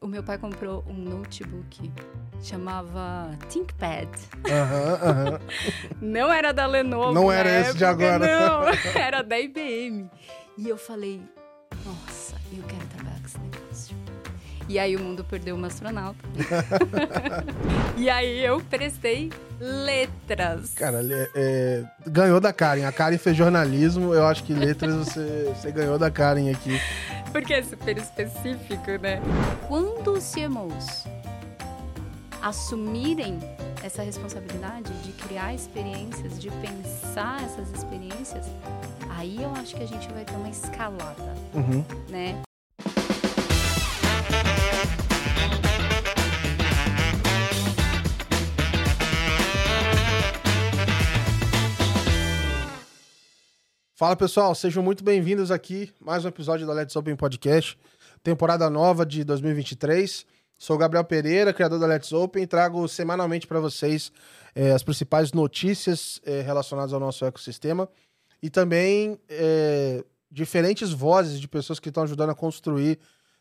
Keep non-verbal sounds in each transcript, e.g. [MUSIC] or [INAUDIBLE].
O meu pai comprou um notebook, chamava ThinkPad. Aham, aham. [LAUGHS] Não era da Lenovo. Não era esse de época, agora. Não, [LAUGHS] era da IBM. E eu falei, nossa, eu quero E aí o mundo perdeu uma astronauta. [LAUGHS] e aí eu prestei letras. Cara, é, é, ganhou da Karen. A Karen fez jornalismo. Eu acho que letras você, você ganhou da Karen aqui. Porque é super específico, né? Quando os CMOs assumirem essa responsabilidade de criar experiências, de pensar essas experiências, aí eu acho que a gente vai ter uma escalada, Uhum. né? Fala pessoal, sejam muito bem-vindos aqui. Mais um episódio da Let's Open Podcast, temporada nova de 2023. Sou Gabriel Pereira, criador da Let's Open, e trago semanalmente para vocês eh, as principais notícias eh, relacionadas ao nosso ecossistema e também eh, diferentes vozes de pessoas que estão ajudando a construir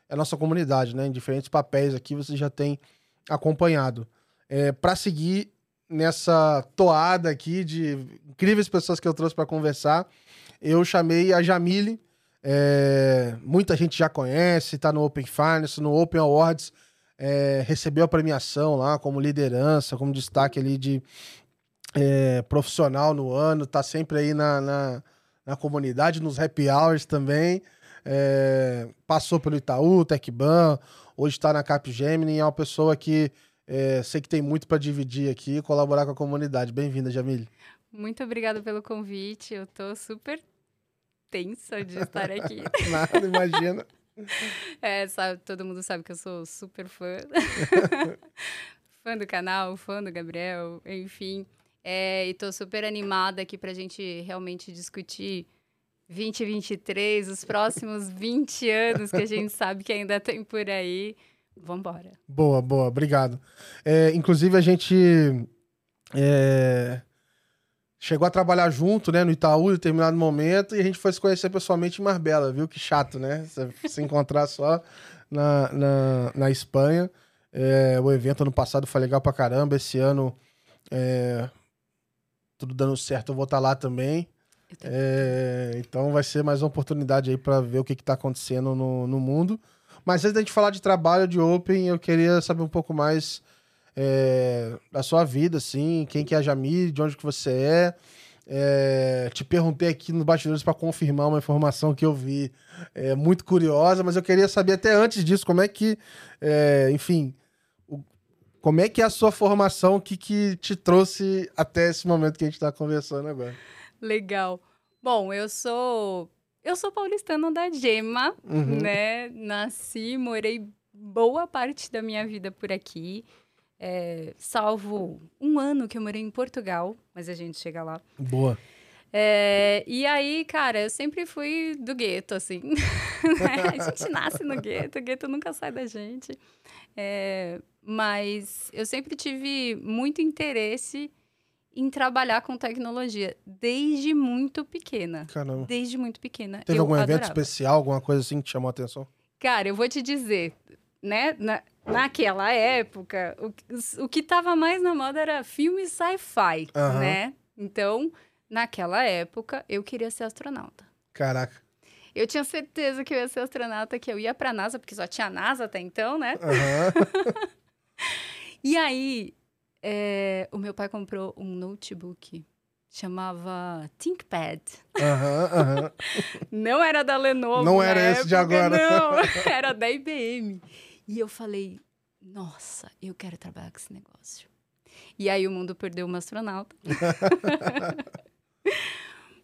a nossa comunidade, né? Em diferentes papéis aqui você já tem acompanhado. para seguir nessa toada aqui de incríveis pessoas que eu trouxe para conversar, eu chamei a Jamile. é, muita gente já conhece, tá no Open Finance, no Open Awards, é, recebeu a premiação lá como liderança, como destaque ali de é, profissional no ano, tá sempre aí na, na, na comunidade, nos happy hours também. é, passou pelo Itaú, Tecban, hoje está na Capgemini, é uma pessoa que sei que tem muito para dividir aqui e colaborar com a comunidade. Bem-vinda, Jamile. Muito obrigada pelo convite. Eu tô super tensa de estar aqui. [LAUGHS] Nada, imagina. É, sabe, todo mundo sabe que eu sou super fã. [LAUGHS] fã do canal, fã do Gabriel, enfim. É, e tô super animada aqui pra gente realmente discutir 2023, os próximos 20 anos que a gente sabe que ainda tem por aí. Vambora. Boa, boa, obrigado. É, inclusive, a gente é, chegou a trabalhar junto, né, no Itaú, em determinado momento, e a gente foi se conhecer pessoalmente em Marbella, viu? Que chato, né? [LAUGHS] Se encontrar só na, na, na Espanha. É, o evento ano passado foi legal pra caramba, esse ano é, tudo dando certo, eu vou estar lá também. É, então vai ser mais uma oportunidade aí para ver o que, que tá acontecendo no, no mundo. Mas antes da gente falar de trabalho de Open, eu queria saber um pouco mais é, da sua vida, assim, quem que é a Jamile, de onde que você é. É, te perguntei aqui nos bastidores para confirmar uma informação que eu vi é, muito curiosa, mas eu queria saber até antes disso como é que, é, enfim, o- como é que é a sua formação, o que, que te trouxe até esse momento que a gente está conversando agora. Legal. Bom, eu sou eu sou paulistana da Gema, Uhum. né? Nasci, morei boa parte da minha vida por aqui. É, salvo um ano que eu morei em Portugal, mas a gente chega lá. Boa. É, e aí, cara, eu sempre fui do gueto, assim. [LAUGHS] né? A gente nasce no gueto, o gueto nunca sai da gente. É, mas eu sempre tive muito interesse em trabalhar com tecnologia, desde muito pequena. Caramba. Desde muito pequena. Teve eu algum evento adorava. especial, alguma coisa assim que te chamou a atenção? Cara, eu vou te dizer, né? Na, naquela época, o, o que tava mais na moda era filme sci-fi, Aham. né? Então, naquela época, eu queria ser astronauta. Caraca. Eu tinha certeza que eu ia ser astronauta, que eu ia pra NASA, porque só tinha NASA até então, né? Aham. [LAUGHS] E aí, é, o meu pai comprou um notebook, chamava ThinkPad. Aham, aham. [LAUGHS] Não era da Lenovo. Não era esse de época, agora. Não, [LAUGHS] era da IBM. E eu falei, nossa, eu quero trabalhar com esse negócio. E aí o mundo perdeu uma astronauta. [LAUGHS]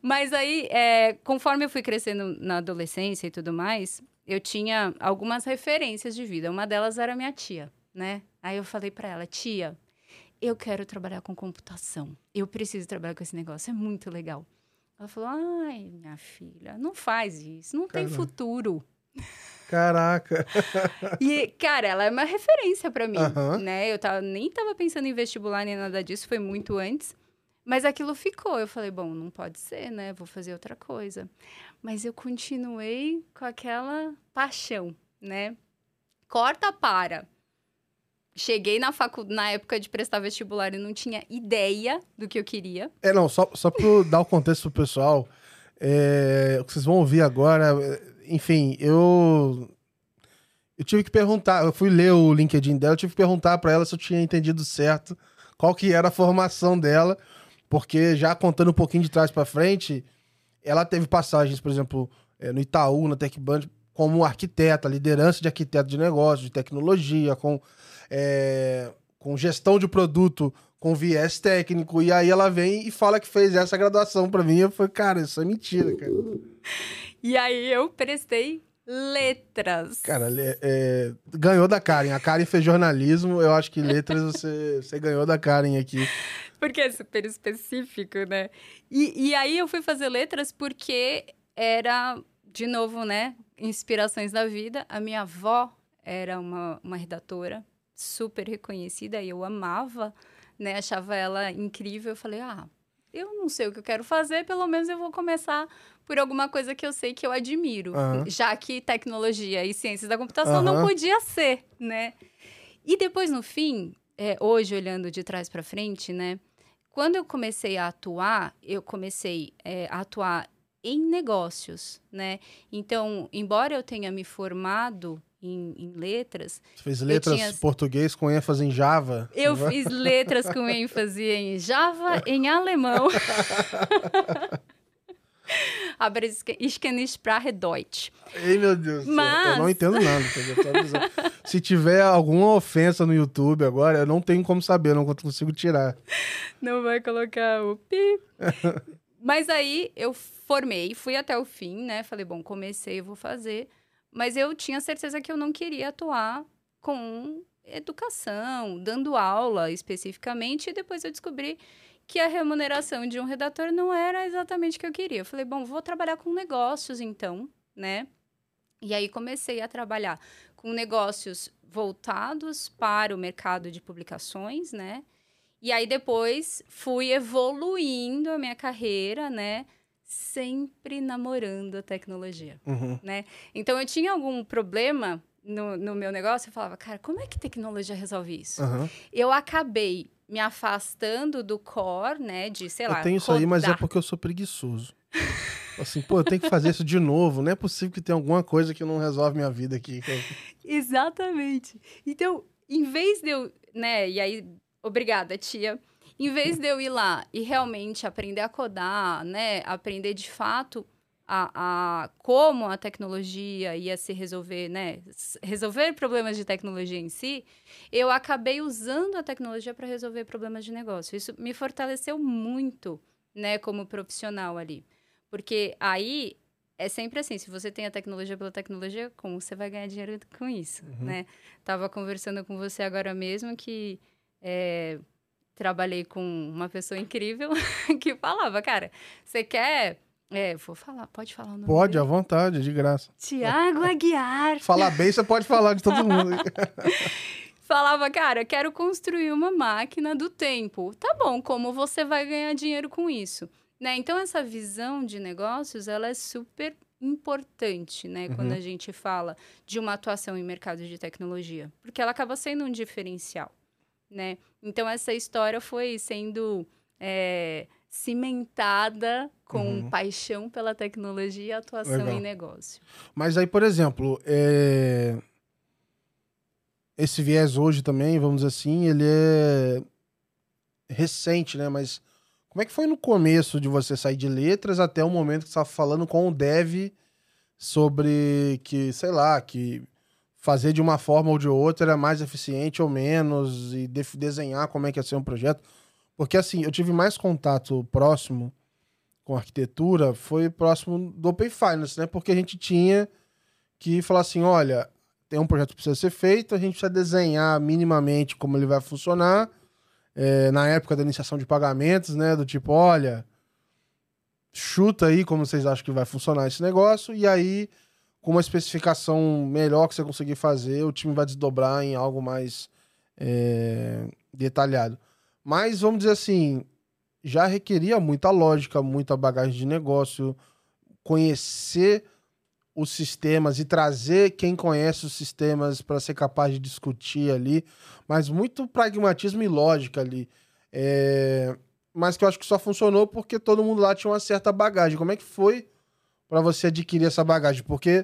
Mas aí, é, conforme eu fui crescendo na adolescência e tudo mais, eu tinha algumas referências de vida. Uma delas era minha tia, né? Aí eu falei pra ela, tia, eu quero trabalhar com computação. Eu preciso trabalhar com esse negócio, é muito legal. Ela falou, ai, minha filha, não faz isso, não tem Caramba. futuro. Caraca. E, cara, ela é uma referência pra mim, Aham. né? Eu tava, nem tava pensando em vestibular nem nada disso, foi muito antes. Mas aquilo ficou. Eu falei, bom, não pode ser, né? Vou fazer outra coisa. Mas eu continuei com aquela paixão, né? Corta para. Cheguei na facu... na época de prestar vestibular e não tinha ideia do que eu queria. É, não, só, só pra dar o contexto pro pessoal, é, o que vocês vão ouvir agora, enfim, eu. Eu tive que perguntar, eu fui ler o LinkedIn dela, eu tive que perguntar para ela se eu tinha entendido certo qual que era a formação dela, porque já contando um pouquinho de trás para frente, ela teve passagens, por exemplo, é, no Itaú, na TecBand, como arquiteta, liderança de arquiteto de negócio, de tecnologia, com, é, com gestão de produto, com viés técnico. E aí ela vem e fala que fez essa graduação para mim. Eu falei, cara, isso é mentira, cara. [LAUGHS] E aí eu prestei letras. Cara, é, ganhou da Karen. A Karen fez jornalismo. Eu acho que letras você, você ganhou da Karen aqui. Porque é super específico, né? E, e aí eu fui fazer letras porque era, de novo, né? Inspirações da vida. A minha avó era uma, uma redatora super reconhecida e eu amava, né? Achava ela incrível. Eu falei, ah, eu não sei o que eu quero fazer, pelo menos eu vou começar por alguma coisa que eu sei que eu admiro, uhum. já que tecnologia e ciências da computação uhum. não podia ser, né? E depois, no fim, é, hoje olhando de trás para frente, né? Quando eu comecei a atuar, eu comecei é, a atuar em negócios, né? Então, embora eu tenha me formado em, em letras. Você fez letras tinha... português com ênfase em Java? Eu fiz letras com ênfase em Java, em alemão. Aber ich kenne Sprache Deutsch. Ei, meu Deus. Mas... Eu não entendo nada. Se tiver alguma ofensa no YouTube agora, eu não tenho como saber, não consigo tirar. Não vai colocar o pi. [LAUGHS] Mas aí eu formei, fui até o fim, né? Falei, bom, comecei, eu vou fazer. Mas eu tinha certeza que eu não queria atuar com educação, dando aula especificamente, e depois eu descobri que a remuneração de um redator não era exatamente o que eu queria. Eu falei, bom, vou trabalhar com negócios então, né? E aí comecei a trabalhar com negócios voltados para o mercado de publicações, né? E aí depois fui evoluindo a minha carreira, né? Sempre namorando a tecnologia, uhum. né? Então eu tinha algum problema no, no meu negócio, eu falava, cara, como é que tecnologia resolve isso? Uhum. Eu acabei me afastando do core, né? De, sei lá. Eu tenho isso aí, mas é porque eu sou preguiçoso. assim, pô, eu tenho que fazer isso de novo. Não é possível que tenha alguma coisa que não resolve minha vida aqui. [LAUGHS] Exatamente. Então, em vez de eu, né? E aí, obrigada, tia. Em vez de eu ir lá e realmente aprender a codar, né? Aprender de fato a, a, como a tecnologia ia se resolver, né? Resolver problemas de tecnologia em si, eu acabei usando a tecnologia para resolver problemas de negócio. Isso me fortaleceu muito, né, como profissional ali. Porque aí é sempre assim, se você tem a tecnologia pela tecnologia, como você vai ganhar dinheiro com isso, uhum. né? Tava conversando com você agora mesmo que é, trabalhei com uma pessoa incrível [LAUGHS] que falava, cara, você quer é, vou falar, pode falar o nome Pode, dele? à vontade, de graça. Tiago [LAUGHS] Aguiar. Falar bem, você pode falar de todo [LAUGHS] mundo. Falava, cara, quero construir uma máquina do tempo. Tá bom, como você vai ganhar dinheiro com isso? Né? Então, essa visão de negócios, ela é super importante, né? Uhum. Quando a gente fala de uma atuação em mercado de tecnologia. Porque ela acaba sendo um diferencial, né? Então, essa história foi sendo... É, cimentada com uhum. paixão pela tecnologia e atuação Legal. em negócio. Mas aí, por exemplo, é... esse viés hoje também, vamos dizer assim, ele é recente, né? Mas como é que foi no começo de você sair de letras até o momento que você estava falando com o dev sobre que, sei lá, que fazer de uma forma ou de outra mais eficiente ou menos e de desenhar como é que ia ser um projeto? Porque assim, eu tive mais contato próximo com arquitetura, foi próximo do Open Finance, né? Porque a gente tinha que falar assim, olha, tem um projeto que precisa ser feito, a gente precisa desenhar minimamente como ele vai funcionar. É, na época da iniciação de pagamentos, né? Do tipo, olha, chuta aí como vocês acham que vai funcionar esse negócio, e aí, com uma especificação melhor que você conseguir fazer, o time vai desdobrar em algo mais é, detalhado. Mas vamos dizer assim, já requeria muita lógica, muita bagagem de negócio, conhecer os sistemas e trazer quem conhece os sistemas para ser capaz de discutir ali, mas muito pragmatismo e lógica ali. É... Mas que eu acho que só funcionou porque todo mundo lá tinha uma certa bagagem. Como é que foi para você adquirir essa bagagem? Porque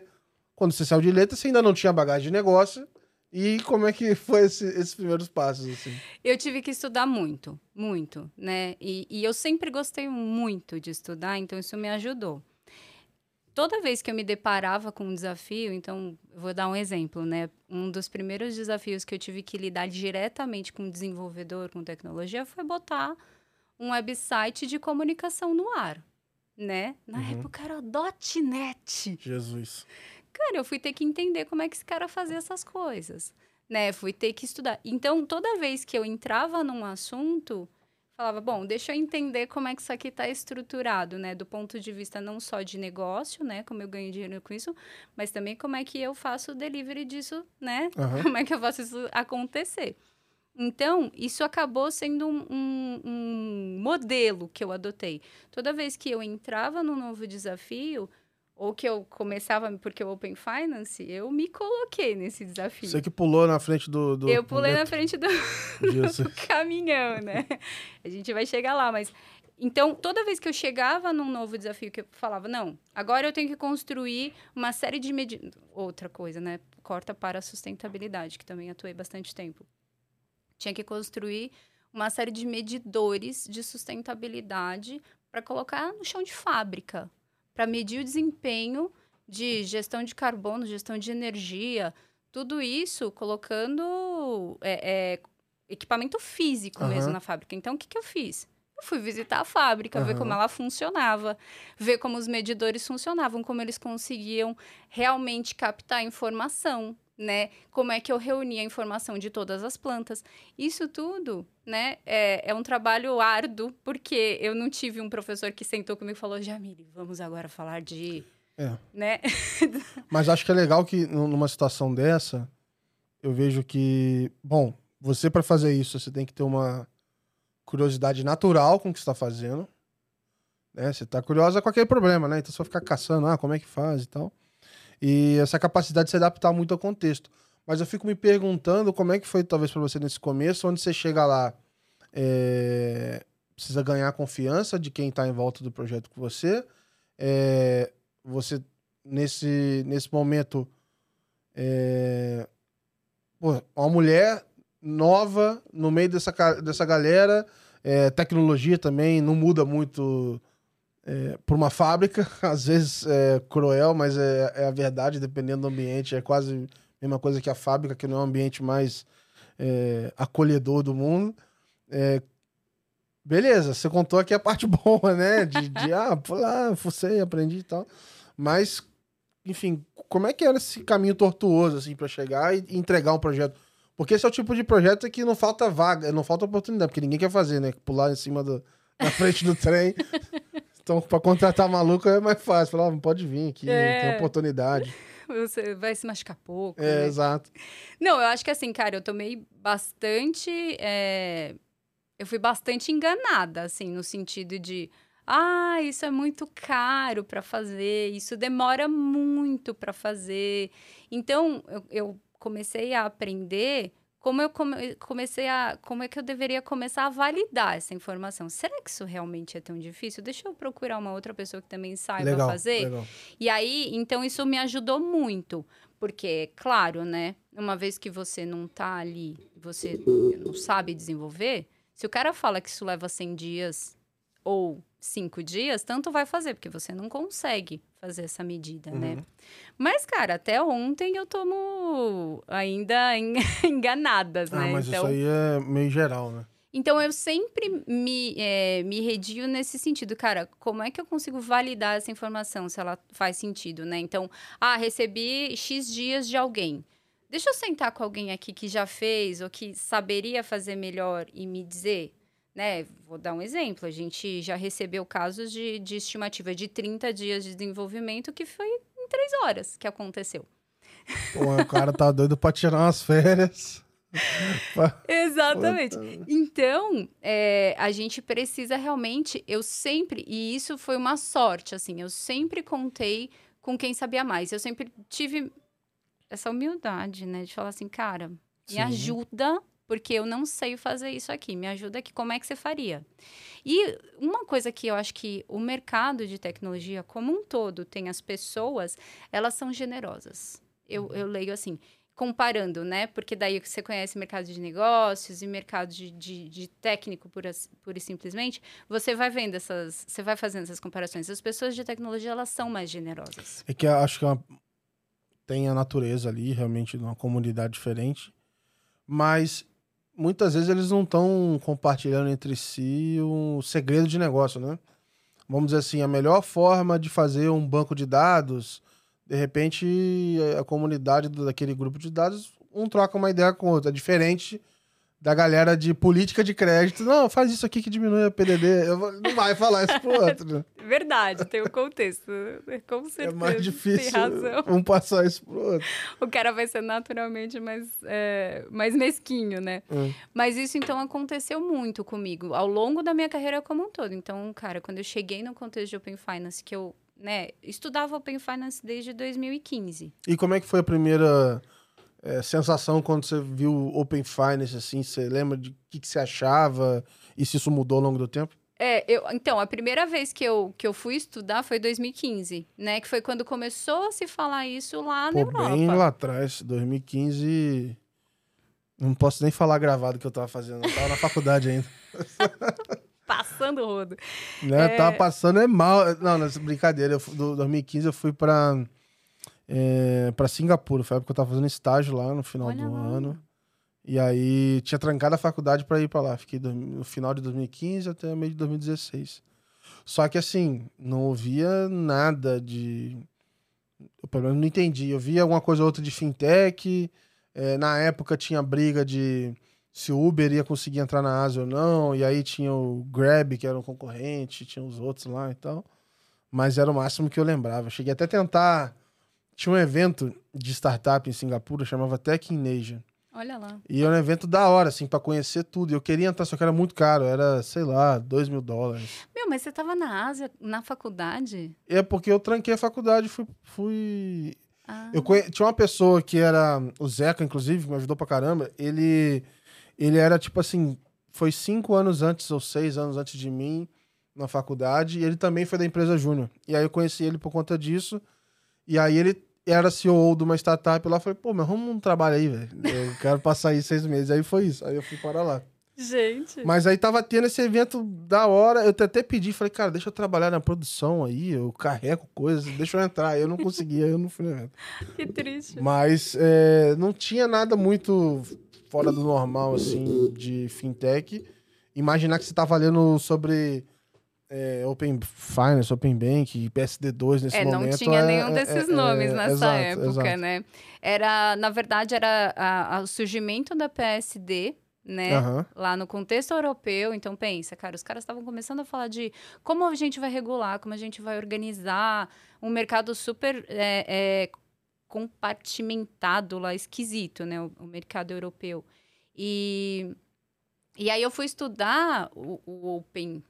quando você saiu de letra, você ainda não tinha bagagem de negócio. E como é que [LAUGHS] foi esse, esses primeiros passos? Assim? Eu tive que estudar muito, muito, né? E, e eu sempre gostei muito de estudar, então isso me ajudou toda vez que eu me deparava com um desafio, então, vou dar um exemplo, né? Um dos primeiros desafios que eu tive que lidar diretamente com desenvolvedor, com tecnologia, foi botar um website de comunicação no ar, né? Na uhum. época era .NET. Jesus. Cara, eu fui ter que entender como é que esse cara fazia essas coisas, né? Fui ter que estudar. Então, toda vez que eu entrava num assunto, falava, bom, deixa eu entender como é que isso aqui está estruturado, né? Do ponto de vista não só de negócio, né? Como eu ganho dinheiro com isso, mas também como é que eu faço o delivery disso, né? Uhum. [LAUGHS] Como é que eu faço isso acontecer. Então, isso acabou sendo um, um, um modelo que eu adotei. Toda vez que eu entrava num novo desafio, ou que eu começava, porque o Open Finance, eu me coloquei nesse desafio. Você que pulou na frente do. do eu pulei do... na frente do, [LAUGHS] do caminhão, né? A gente vai chegar lá, mas. Então, toda vez que eu chegava num novo desafio, que eu falava, não, agora eu tenho que construir uma série de medidas. Outra coisa, né? Corta para a sustentabilidade, que também atuei bastante tempo. Tinha que construir uma série de medidores de sustentabilidade para colocar no chão de fábrica, para medir o desempenho de gestão de carbono, gestão de energia, tudo isso colocando é, é, equipamento físico uhum. mesmo na fábrica. Então, o que, que eu fiz? Eu fui visitar a fábrica, uhum. ver como ela funcionava, ver como os medidores funcionavam, como eles conseguiam realmente captar informação né? Como é que eu reunia a informação de todas as plantas. Isso tudo, né, é, é um trabalho árduo, porque eu não tive um professor que sentou comigo e falou, Jamile, vamos agora falar de... É. Né? [LAUGHS] Mas acho que é legal que numa situação dessa, eu vejo que, bom, você para fazer isso, você tem que ter uma curiosidade natural com o que está fazendo. Né? Você está curiosa com aquele problema, né? Então você vai ficar caçando, ah, como é que faz e tal e essa capacidade de se adaptar muito ao contexto. Mas eu fico me perguntando como é que foi, talvez, para você nesse começo, onde você chega lá, é, precisa ganhar a confiança de quem está em volta do projeto com você. É, você, nesse, nesse momento, é, pô, uma mulher nova no meio dessa, dessa galera, é, tecnologia também não muda muito é, por uma fábrica, [LAUGHS] às vezes é cruel, mas é, é, a verdade, dependendo do ambiente. É quase a mesma coisa que a fábrica, que não é o ambiente mais é, acolhedor do mundo. É, beleza, você contou aqui a parte [LAUGHS] boa, né? De, de ah, pô lá, fucei, aprendi e tal. Mas, enfim, como é que era esse caminho tortuoso, assim, para chegar e entregar um projeto? Porque esse é o tipo de projeto que não falta vaga, não falta oportunidade, porque ninguém quer fazer, né? Pular em cima do, na frente do trem. [LAUGHS] Então, para contratar maluco é mais fácil. Falar, oh, pode vir aqui, é. tem oportunidade. [LAUGHS] Você vai se machucar pouco. É, né? exato. Não, eu acho que assim, cara, eu tomei bastante. É... Eu fui bastante enganada, assim, no sentido de. Ah, isso é muito caro para fazer, isso demora muito para fazer. Então, eu, eu comecei a aprender como eu come, comecei a. Como é que eu deveria começar a validar essa informação? Será que isso realmente é tão difícil? Deixa eu procurar uma outra pessoa que também saiba legal, fazer. Legal. E aí, então, isso me ajudou muito. Porque, claro, né? Uma vez que você não tá ali, você não sabe desenvolver, se o cara fala que isso leva 100 dias ou cinco dias, tanto vai fazer, porque você não consegue fazer essa medida, né? uhum. né? Mas, cara, até ontem eu tomo ainda [LAUGHS] enganadas, ah, né? Mas então... isso aí é meio geral, né? Então, eu sempre me, é, me redio nesse sentido, cara, como é que eu consigo validar essa informação, se ela faz sentido, né? Então, ah, recebi X dias de alguém. Deixa eu sentar com alguém aqui que já fez ou que saberia fazer melhor e me dizer, né? Vou dar um exemplo. A gente já recebeu casos de, de estimativa de 30 dias de desenvolvimento que foi em três horas que aconteceu. Pô, o cara tá doido para tirar umas férias. [LAUGHS] Exatamente. Então, é, a gente precisa realmente. Eu sempre. E isso foi uma sorte, assim. Eu sempre contei com quem sabia mais. Eu sempre tive essa humildade, né? De falar assim, cara, me Sim. ajuda, porque eu não sei fazer isso aqui. Me ajuda aqui, como é que você faria? E uma coisa que eu acho que o mercado de tecnologia como um todo tem as pessoas, elas são generosas. Eu, eu leio assim, comparando, né? Porque daí você conhece mercado de negócios e mercado de, de, de técnico, pura, pura e simplesmente, você vai vendo essas, você vai fazendo essas comparações. As pessoas de tecnologia, elas são mais generosas. É que eu acho que é uma- tem a natureza ali, realmente, numa comunidade diferente. Mas muitas vezes eles não estão compartilhando entre si um segredo de negócio, né? Vamos dizer assim, a melhor forma de fazer um banco de dados, de repente a comunidade daquele grupo de dados, um troca uma ideia com o outro. É diferente da galera de política de crédito. Não, faz isso aqui que diminui a PDD. Eu não vai falar isso pro outro. né? [LAUGHS] Verdade, tem o contexto. Com É certeza. mais difícil Tem razão. um passar isso pro outro. O cara vai ser naturalmente mais, é, mais mesquinho, né? Hum. Mas isso, então, aconteceu muito comigo ao longo da minha carreira como um todo. Então, cara, quando eu cheguei no contexto de Open Finance, que eu né, estudava Open Finance desde 2015. E como é que foi a primeira é, sensação quando você viu Open Finance, assim? Você lembra de o que, que você achava e se isso mudou ao longo do tempo? É, eu, então, a primeira vez que eu, que eu fui estudar foi 2015, né? Que foi quando começou a se falar isso lá na Pô, Europa. bem lá atrás, 2015... Não posso nem falar gravado que eu tava fazendo. Eu tava na faculdade ainda. [LAUGHS] Passando o rodo. Né? É. Tava passando é mal. Não, nessa brincadeira. Eu, do 2015 eu fui pra, é, pra Singapura. Foi a época que eu tava fazendo estágio lá no final Olha do ano. E aí tinha trancado a faculdade pra ir pra lá. Fiquei no final de 2015 até meio de 2016. Só que assim, não ouvia nada de. Eu pelo menos não entendi. Eu via alguma coisa ou outra de fintech. é, na época tinha briga de se o Uber ia conseguir entrar na Ásia ou não. E aí tinha o Grab, que era um concorrente, tinha os outros lá e tal. Mas era o máximo que eu lembrava. Eu cheguei até a tentar. Tinha um evento de startup em Singapura, chamava Tech in Asia. Olha lá. E era um evento da hora, assim, pra conhecer tudo. E eu queria entrar, só que era muito caro. Era, sei lá, 2 mil dólares. Meu, mas você tava na Ásia, na faculdade? É porque eu tranquei a faculdade fui. fui... Ah, Eu conhe... Tinha uma pessoa que era. O Zeca, inclusive, que me ajudou pra caramba. Ele. Ele era tipo assim. Foi cinco anos antes ou seis anos antes de mim na faculdade. E ele também foi da empresa Júnior. E aí eu conheci ele por conta disso. E aí ele era CEO de uma startup lá. Falei, pô, mas arruma um trabalho aí, velho. Eu quero passar aí seis meses. Aí foi isso. Aí eu fui para lá. Gente. Mas aí tava tendo esse evento da hora. Eu até pedi, falei, cara, deixa eu trabalhar na produção aí, eu carrego coisas, deixa eu entrar. Eu não conseguia, eu não fui no evento. Que triste. Mas é, não tinha nada muito fora do normal, assim, de fintech. Imaginar que você tava lendo sobre é, Open Finance, Open Bank, PSD2 nesse É, momento. não tinha é- nenhum é- desses é- nomes é- nessa exato, época, exato. né? Era, na verdade, era a- a- o surgimento da PSD, né? Aham. Lá no contexto europeu, então pensa, cara, os caras estavam começando a falar de como a gente vai regular, como a gente vai organizar um mercado super é, é, compartimentado lá, esquisito, né? O, o mercado europeu. E, e aí eu fui estudar o, o Open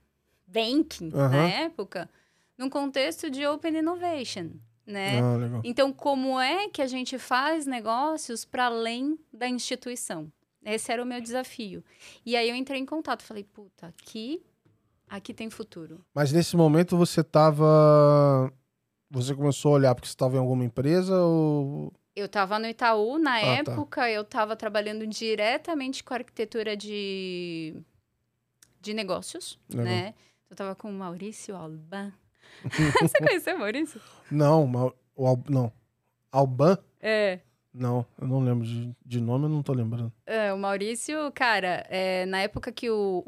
Banking na Aham. época, num contexto de Open Innovation, né? Ah. Então, como é que a gente faz negócios para além da instituição? Esse era o meu desafio. E aí eu entrei em contato, falei, puta, aqui, aqui tem futuro. Mas nesse momento você tava. Você começou a olhar porque você estava em alguma empresa ou. Eu estava no Itaú, na Ah, tá. época eu estava trabalhando diretamente com arquitetura de, de negócios, Legal. né? Eu estava com o Maurício Alban. [LAUGHS] Você conheceu o Maurício? Não, o Al... não. Alban? É. Não, eu não lembro de, de nome, eu não tô lembrando. É, o Maurício, cara, é, na época que o,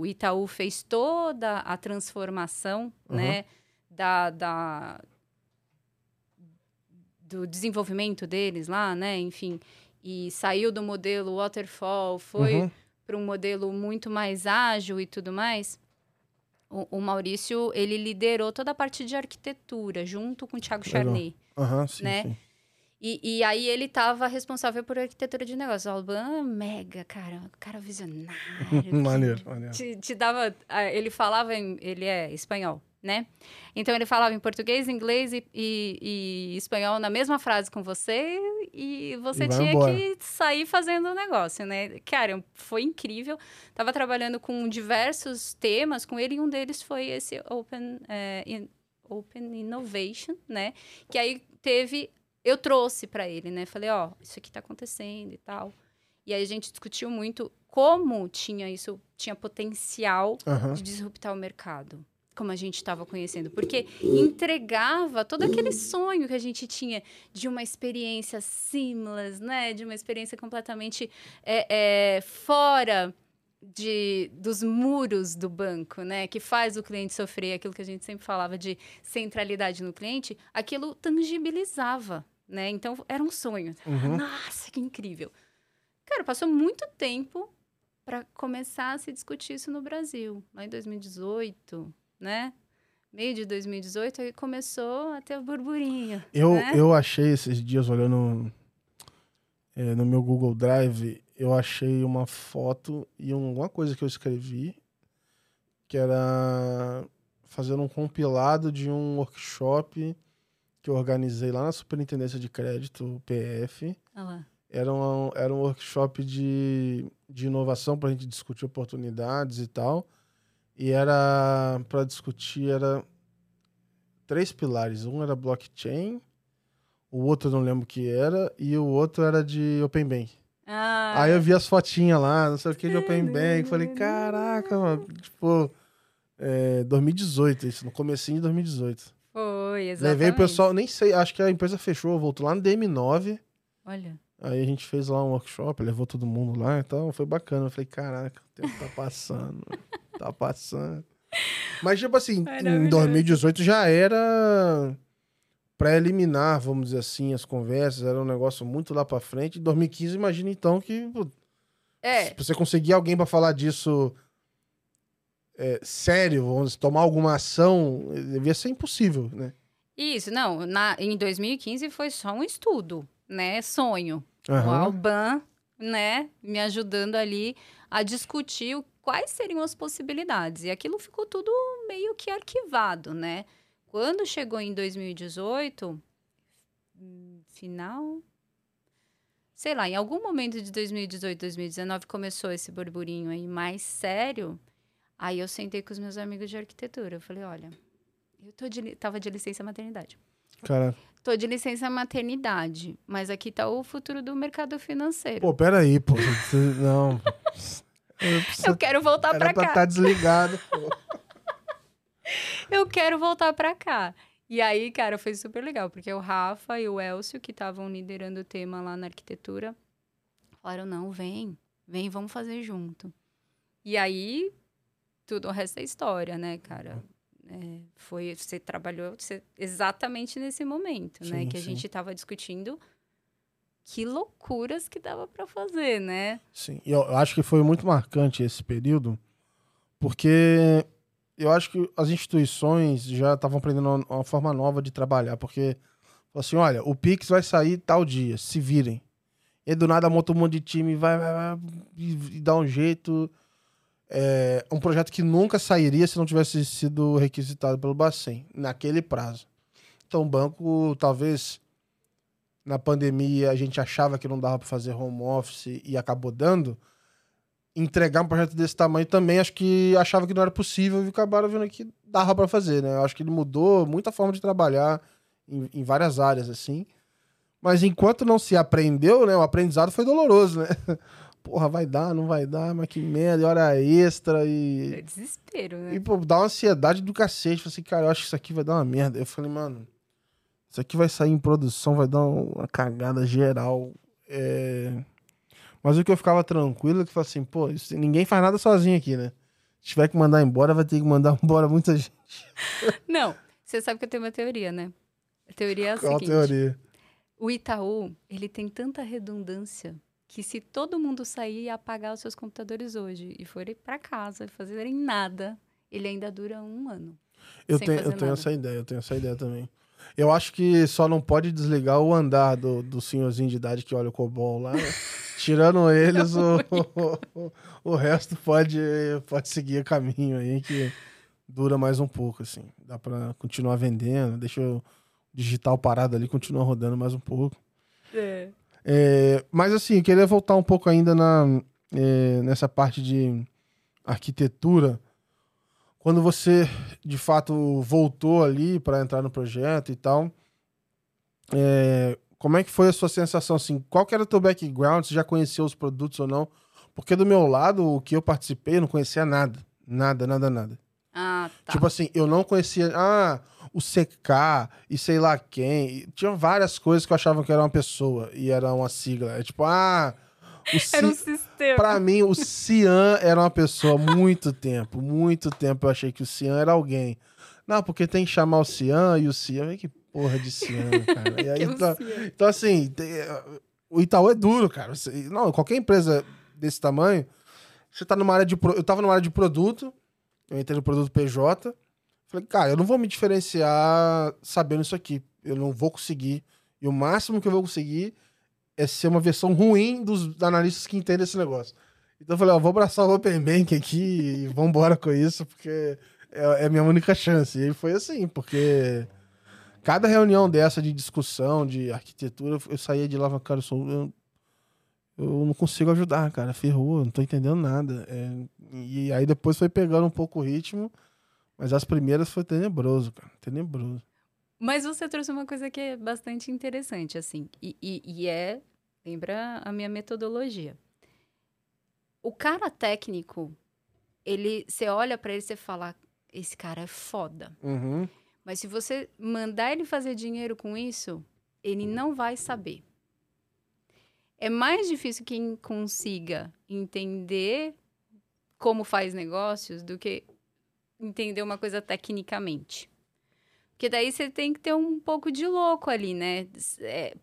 o Itaú fez toda a transformação, Uhum. né, da, da- do desenvolvimento deles lá, né, enfim, e saiu do modelo waterfall, foi Uhum. para um modelo muito mais ágil e tudo mais. O, o Maurício, ele liderou toda a parte de arquitetura, junto com o Thiago Legal. Charney. Aham, sim, Né? sim. E, e aí ele estava responsável por arquitetura de negócios. O Alban, mega, cara, cara visionário. [LAUGHS] maneiro, maneiro. Te, te dava. Ele falava, em- ele é espanhol, né? Então ele falava em português, inglês e, e, e espanhol na mesma frase com você e você E tinha embora. que sair fazendo o negócio, né? Cara, foi incrível. Tava trabalhando com diversos temas com ele e um deles foi esse Open, é, in- open Innovation, né? Que aí teve, eu trouxe para ele, né? Falei, ó, isso aqui tá acontecendo e tal. E aí a gente discutiu muito como tinha isso, tinha potencial Aham. de disruptar o mercado, como a gente estava conhecendo, porque entregava todo aquele sonho que a gente tinha de uma experiência seamless, né, de uma experiência completamente é, é, fora de, dos muros do banco, né, que faz o cliente sofrer, aquilo que a gente sempre falava de centralidade no cliente, aquilo tangibilizava, né, então era um sonho. Uhum. Nossa, que incrível! Cara, passou muito tempo para começar a se discutir isso no Brasil. Lá em 2018, né? Meio de 2018, aí começou a ter o burburinho. Eu, né? eu achei esses dias olhando é, no meu Google Drive, eu achei uma foto e alguma coisa que eu escrevi que era fazendo um compilado de um workshop que eu organizei lá na Superintendência de Crédito, PF. Lá. Era um, era um workshop de, de inovação para a gente discutir oportunidades e tal. E era para discutir era três pilares. Um era blockchain, o outro eu não lembro o que era, e o outro era de Open Bank. Ah, Aí eu vi as fotinhas lá, não sei o que de Open Bank. Falei, caraca, mano. Tipo, é, 2018, isso, no comecinho de 2018. foi, exatamente. Levei o pessoal, nem sei, acho que a empresa fechou, voltou lá no DM9. Olha, Aí a gente fez lá um workshop, levou todo mundo lá, então foi bacana. Eu falei, caraca, o tempo tá passando, [LAUGHS] tá passando. Mas, tipo assim, em Maravilhoso. 2018 já era pré-eliminar, vamos dizer assim, as conversas, era um negócio muito lá pra frente. Em 2015, imagina então que é, se você conseguir alguém pra falar disso é, sério, vamos dizer, tomar alguma ação, devia ser impossível, né? isso, não, na, em 2015 foi só um estudo, né, sonho. O Aham. Alban, né, me ajudando ali a discutir o- quais seriam as possibilidades. E aquilo ficou tudo meio que arquivado, né? Quando chegou em 2018, hum, final. Sei lá, em algum momento de 2018, 2019 começou esse burburinho aí mais sério. Aí eu sentei com os meus amigos de arquitetura. Eu falei: olha, eu tô de, tava de licença maternidade. Cara, Tô de licença maternidade, mas aqui tá o futuro do mercado financeiro. pô, peraí, pô. você- Não. Eu preciso eu quero voltar pra cá. estar desligado. pô. [LAUGHS] Eu quero voltar pra cá. E aí, cara, foi super legal, porque o Rafa e o Elcio, que estavam liderando o tema lá na arquitetura, falaram: não, vem, vem, vamos fazer junto. E aí, tudo o resto é história, né, cara? É, foi, você trabalhou você- exatamente nesse momento, né? Sim, Que a sim. gente tava discutindo que loucuras que dava pra fazer, né? Sim, eu acho que foi muito marcante esse período, porque eu acho que as instituições já estavam aprendendo uma, uma forma nova de trabalhar, porque assim, olha, o Pix vai sair tal dia, se virem. E do nada monta um monte de time, vai, vai, vai e, e dá um jeito. É um projeto que nunca sairia se não tivesse sido requisitado pelo Bacen, naquele prazo. Então o banco, talvez na pandemia a gente achava que não dava para fazer home office e acabou dando. Entregar um projeto desse tamanho também acho que achava que não era possível e acabaram vendo que dava para fazer, né? Eu acho que ele mudou muita forma de trabalhar em, em várias áreas assim. Mas enquanto não se aprendeu, né, o aprendizado foi doloroso, né? [LAUGHS] Porra, vai dar, não vai dar, mas que merda, e hora extra e É desespero, né? e, pô, dá uma ansiedade do cacete. Falei assim, cara, eu acho que isso aqui vai dar uma merda. Eu falei, mano, isso aqui vai sair em produção, vai dar uma cagada geral. É... Mas o que eu ficava tranquilo é que eu falei assim, pô, isso- ninguém faz nada sozinho aqui, né? Se tiver que mandar embora, vai ter que mandar [LAUGHS] embora muita gente. Não, você sabe que eu tenho uma teoria, né? A teoria é a Qual seguinte. teoria? O Itaú, ele tem tanta redundância que se todo mundo sair e apagar os seus computadores hoje e forem para casa e fazerem nada, ele ainda dura um ano. Eu tenho, eu tenho essa ideia, eu tenho essa ideia também. Eu acho que só não pode desligar o andar do, do senhorzinho de idade que olha o cobol lá. né? [LAUGHS] Tirando eles, o, o, o resto pode, pode seguir o caminho aí que dura mais um pouco, assim. Dá pra continuar vendendo, deixa o digital parado ali, continua rodando mais um pouco. É. É, mas assim, eu queria voltar um pouco ainda na, é, nessa parte de arquitetura. Quando você, de fato, voltou ali para entrar no projeto e tal, é, como é que foi a sua sensação? Assim, qual que era o teu background? Você já conhecia os produtos ou não? Porque do meu lado, o que eu participei, eu não conhecia nada. Nada, nada, nada. Ah, tá. Tipo assim, eu não conhecia. Ah, o CK e sei lá quem. Tinha várias coisas que eu achava que era uma pessoa e era uma sigla. É tipo, ah. O Ci... [LAUGHS] Era um sistema. Pra mim, o Cian era uma pessoa há muito tempo. Muito tempo eu achei que o Cian era alguém. Não, porque tem que chamar o Cian e o Cian. Que porra de Cian, cara. [LAUGHS] E aí, é então, então, assim, o Itaú é duro, cara. Não, qualquer empresa desse tamanho, você tá numa área de. pro- Eu tava numa área de produto, eu entrei no produto PJ. Falei, cara, eu não vou me diferenciar sabendo isso aqui. Eu não vou conseguir. E o máximo que eu vou conseguir é ser uma versão ruim dos analistas que entendem esse negócio. Então eu falei, ó, vou abraçar o Open Bank aqui e vambora com isso, porque é, é a minha única chance. E foi assim, porque cada reunião dessa de discussão, de arquitetura, eu saía de lá cara, eu, sou, eu, eu não consigo ajudar, cara, ferrou, não tô entendendo nada. É, e aí depois foi pegando um pouco o ritmo, mas as primeiras foi tenebroso, cara, tenebroso. Mas você trouxe uma coisa que é bastante interessante, assim, e, e- e é, lembra a minha metodologia. O cara técnico, ele, você olha pra ele e você fala, esse cara é foda. Uhum. Mas se você mandar ele fazer dinheiro com isso, ele não vai saber. É mais difícil quem consiga entender como faz negócios do que entender uma coisa tecnicamente. Porque daí você tem que ter um pouco de louco ali, né? É,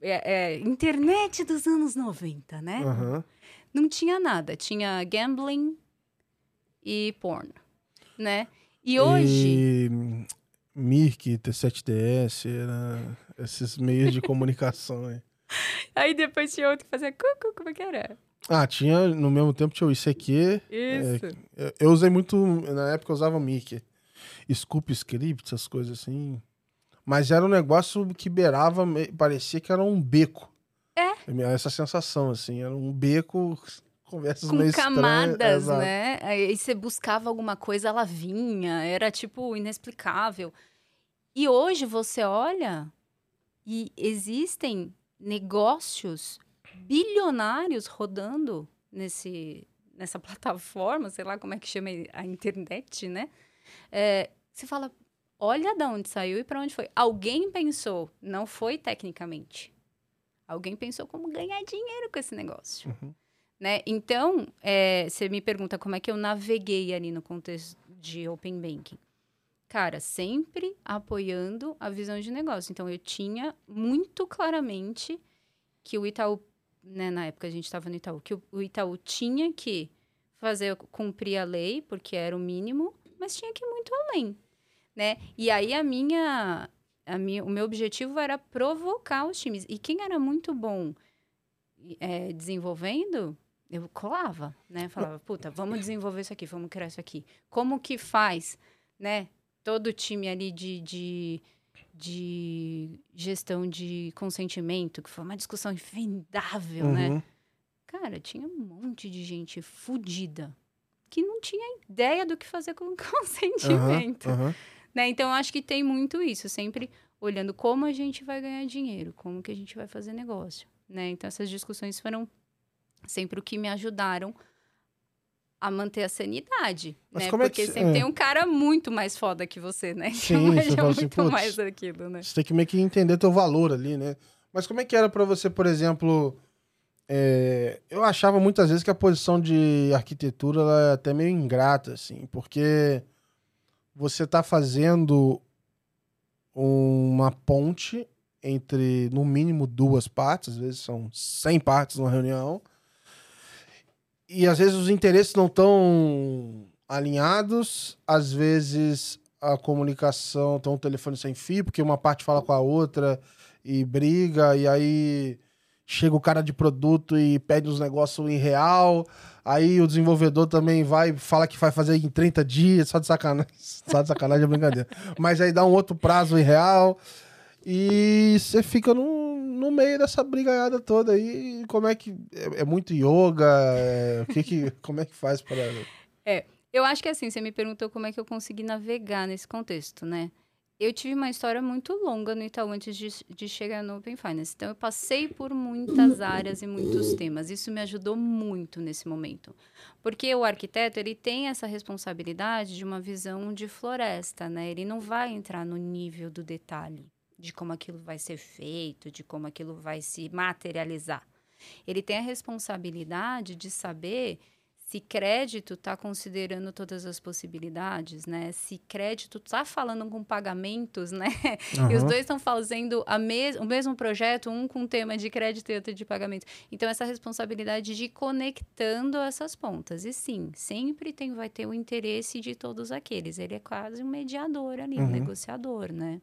é- é internet dos anos 90, né? Aham. Não tinha nada. Tinha gambling e porn, né? E hoje... E, Mirk, T7DS, era esses meios de comunicação aí. [LAUGHS] Aí depois tinha outro que fazia cucu, como é que era? Ah, tinha, no mesmo tempo tinha o ICQ. Isso. Eu, eu usei muito, na época eu usava o Mirk. Scoop Script, essas coisas assim. Mas era um negócio que beirava, parecia que era um beco. É. Essa sensação, assim, era um beco, conversas Com camadas, né? Aí você buscava alguma coisa, ela vinha, era tipo inexplicável. E hoje você olha e existem negócios bilionários rodando nesse, nessa [LAUGHS] plataforma, sei lá como é que chama a internet, né? É, você fala, olha de onde saiu e para onde foi. Alguém pensou, não foi tecnicamente. Alguém pensou como ganhar dinheiro com esse negócio. Uhum. Né? Então, é, você me pergunta como é que eu naveguei ali no contexto de Open Banking. Cara, sempre apoiando a visão de negócio. Então, eu tinha muito claramente que o Itaú, né, na época a gente estava no Itaú, que o, Itaú tinha que fazer cumprir a lei, porque era o mínimo, mas tinha que ir muito além, né? E aí a minha, a minha, o meu objetivo era provocar os times. E quem era muito bom é, desenvolvendo, eu colava, né? Falava, puta, vamos desenvolver isso aqui, vamos criar isso aqui. Como que faz, né? Todo o time ali de, de, de gestão de consentimento, que foi uma discussão infindável, né? Uhum. Cara, tinha um monte de gente fudida que não tinha ideia do que fazer com [LAUGHS] consentimento. Aham, aham. Né? Então, eu acho que tem muito isso, sempre olhando como a gente vai ganhar dinheiro, como que a gente vai fazer negócio, né? Então, essas discussões foram sempre o que me ajudaram a manter a sanidade, Mas né? como é que Porque sempre é. tem um cara muito mais foda que você, né? Sim, [LAUGHS] Então, você é fala assim, muito "Putz, mais aquilo, né? Você tem que meio que entender teu valor ali, né? Mas como é que era pra você, por exemplo... é, eu achava muitas vezes que a posição de arquitetura ela é até meio ingrata, assim, porque você tá fazendo uma ponte entre, no mínimo, duas partes, às vezes são 100 partes numa reunião, e às vezes os interesses não estão alinhados, às vezes a comunicação tá um telefone sem fio, porque uma parte fala com a outra e briga, e aí chega o cara de produto e pede uns negócios em real. Aí o desenvolvedor também vai, fala que vai fazer em 30 dias, só de sacanagem. [LAUGHS] Só de sacanagem é brincadeira. Mas aí dá um outro prazo em real. E você fica no, no meio dessa brigaiada toda aí. Como é que. É, é muito yoga? É, o que que, [LAUGHS] como é que faz para. É, eu acho que assim, você me perguntou como é que eu consegui navegar nesse contexto, né? Eu tive uma história muito longa no Itaú antes de, de chegar no Open Finance. Então, eu passei por muitas áreas e muitos temas. Isso me ajudou muito nesse momento. Porque o arquiteto, ele tem essa responsabilidade de uma visão de floresta, né? Ele não vai entrar no nível do detalhe de como aquilo vai ser feito, de como aquilo vai se materializar. Ele tem a responsabilidade de saber se crédito está considerando todas as possibilidades, né? Se crédito está falando com pagamentos, [LAUGHS] né? Uhum. E os dois estão fazendo a mes o mesmo projeto, um com tema de crédito e outro de pagamento. Então, essa responsabilidade de ir conectando essas pontas. E sim, sempre tem, vai ter o interesse de todos aqueles. Ele é quase um mediador ali, uhum. um negociador, né?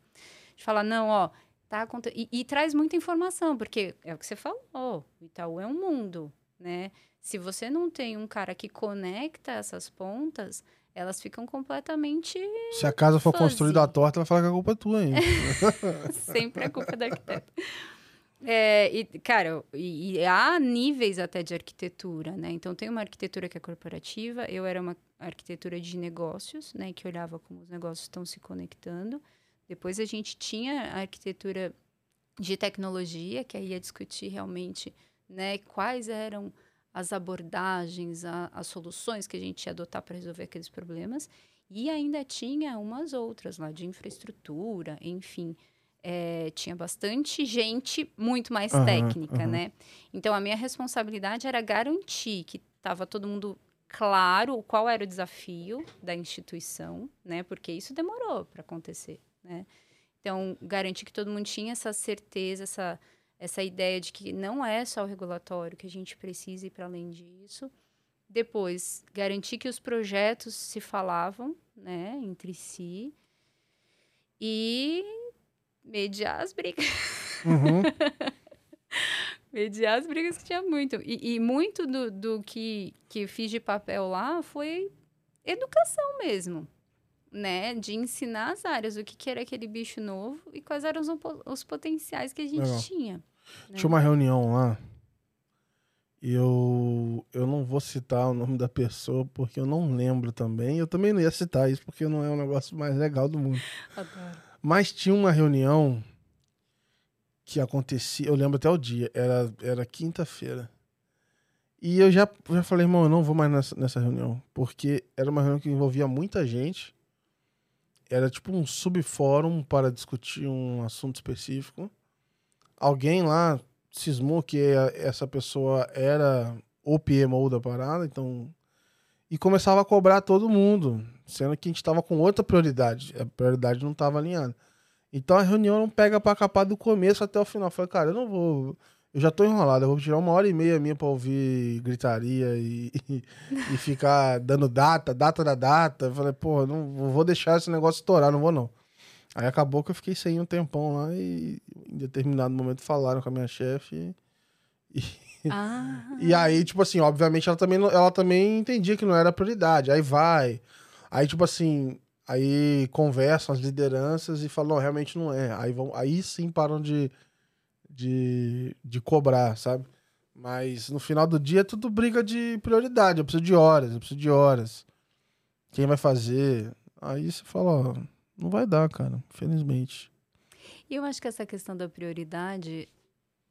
De falar, não, ó, tá e, e traz muita informação, porque é o que você falou, o Itaú é um mundo, né? Se você não tem um cara que conecta essas pontas, elas ficam completamente. Se a casa for construída à torta, ela fala que a culpa é tua, hein? [LAUGHS] Sempre a culpa é da arquiteta. É, e, cara, e, e, há níveis até de arquitetura, né? Então, tem uma arquitetura que é corporativa, eu era uma arquitetura de negócios, né? Que olhava como os negócios estão se conectando. Depois, a gente tinha a arquitetura de tecnologia, que aí ia discutir realmente, né? Quais eram as abordagens, a, as soluções que a gente ia adotar para resolver aqueles problemas. E ainda tinha umas outras lá de infraestrutura, enfim. É, tinha bastante gente muito mais uhum, técnica, uhum. né? Então, a minha responsabilidade era garantir que estava todo mundo claro qual era o desafio da instituição, né? Porque isso demorou para acontecer, né? Então, garantir que todo mundo tinha essa certeza, essa essa ideia de que não é só o regulatório, que a gente precisa ir para além disso. Depois, garantir que os projetos se falavam né, entre si e mediar as brigas. Uhum. [LAUGHS] mediar as brigas que tinha muito. E, e muito do, do que, que fiz de papel lá foi educação mesmo né, de ensinar as áreas, o que, que era aquele bicho novo e quais eram os, os potenciais que a gente Legal. tinha. Né? Tinha uma reunião lá e eu, eu não vou citar o nome da pessoa porque eu não lembro também. Eu também não ia citar isso porque não é o negócio mais legal do mundo. Adoro. Mas tinha uma reunião que acontecia, eu lembro até o dia, era, era quinta-feira. E eu já, já falei, irmão, eu não vou mais nessa, nessa reunião, porque era uma reunião que envolvia muita gente era tipo um subfórum para discutir um assunto específico. Alguém lá cismou que essa pessoa era o PMO da parada, então. E começava a cobrar todo mundo, sendo que a gente estava com outra prioridade. A prioridade não estava alinhada. Então a reunião não pega para capar do começo até o final. Eu falei, cara, eu não vou eu já tô enrolado, eu vou tirar uma hora e meia minha pra ouvir gritaria e, e, e ficar dando data, data da data. Eu falei, pô, não vou deixar esse negócio estourar, não vou não. Aí acabou que eu fiquei sem um tempão lá e em determinado momento falaram com a minha chefe e, ah. e aí, tipo assim, obviamente ela também, ela também entendia que não era prioridade. Aí vai. Aí, tipo assim, aí conversam as lideranças e falam, não, realmente não é. Aí, vão, aí sim param de de, de cobrar, sabe? Mas no final do dia é tudo briga de prioridade. Eu preciso de horas, eu preciso de horas. Quem vai fazer? Aí você fala, ó, não vai dar, cara, infelizmente. E eu acho que essa questão da prioridade,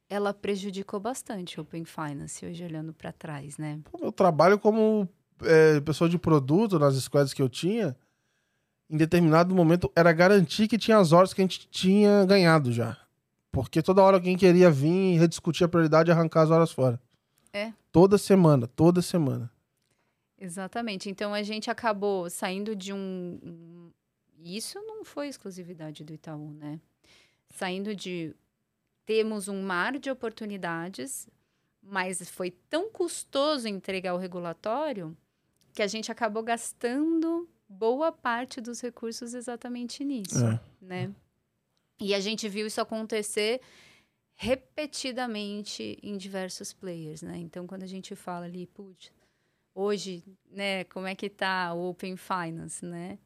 ela prejudicou bastante o Open Finance, hoje olhando para trás, né? Eu trabalho como é, pessoa de produto nas squads que eu tinha. Em determinado momento, era garantir que tinha as horas que a gente tinha ganhado já. Porque toda hora alguém queria vir rediscutir a prioridade e arrancar as horas fora. É. Toda semana, toda semana. Exatamente. Então a gente acabou saindo de um. Isso não foi exclusividade do Itaú, né? Saindo de. Temos um mar de oportunidades, mas foi tão custoso entregar o regulatório que a gente acabou gastando boa parte dos recursos exatamente nisso, é. né? E a gente viu isso acontecer repetidamente em diversos players, né? Então, quando a gente fala ali, putz, hoje, né, como é que tá o Open Finance, né?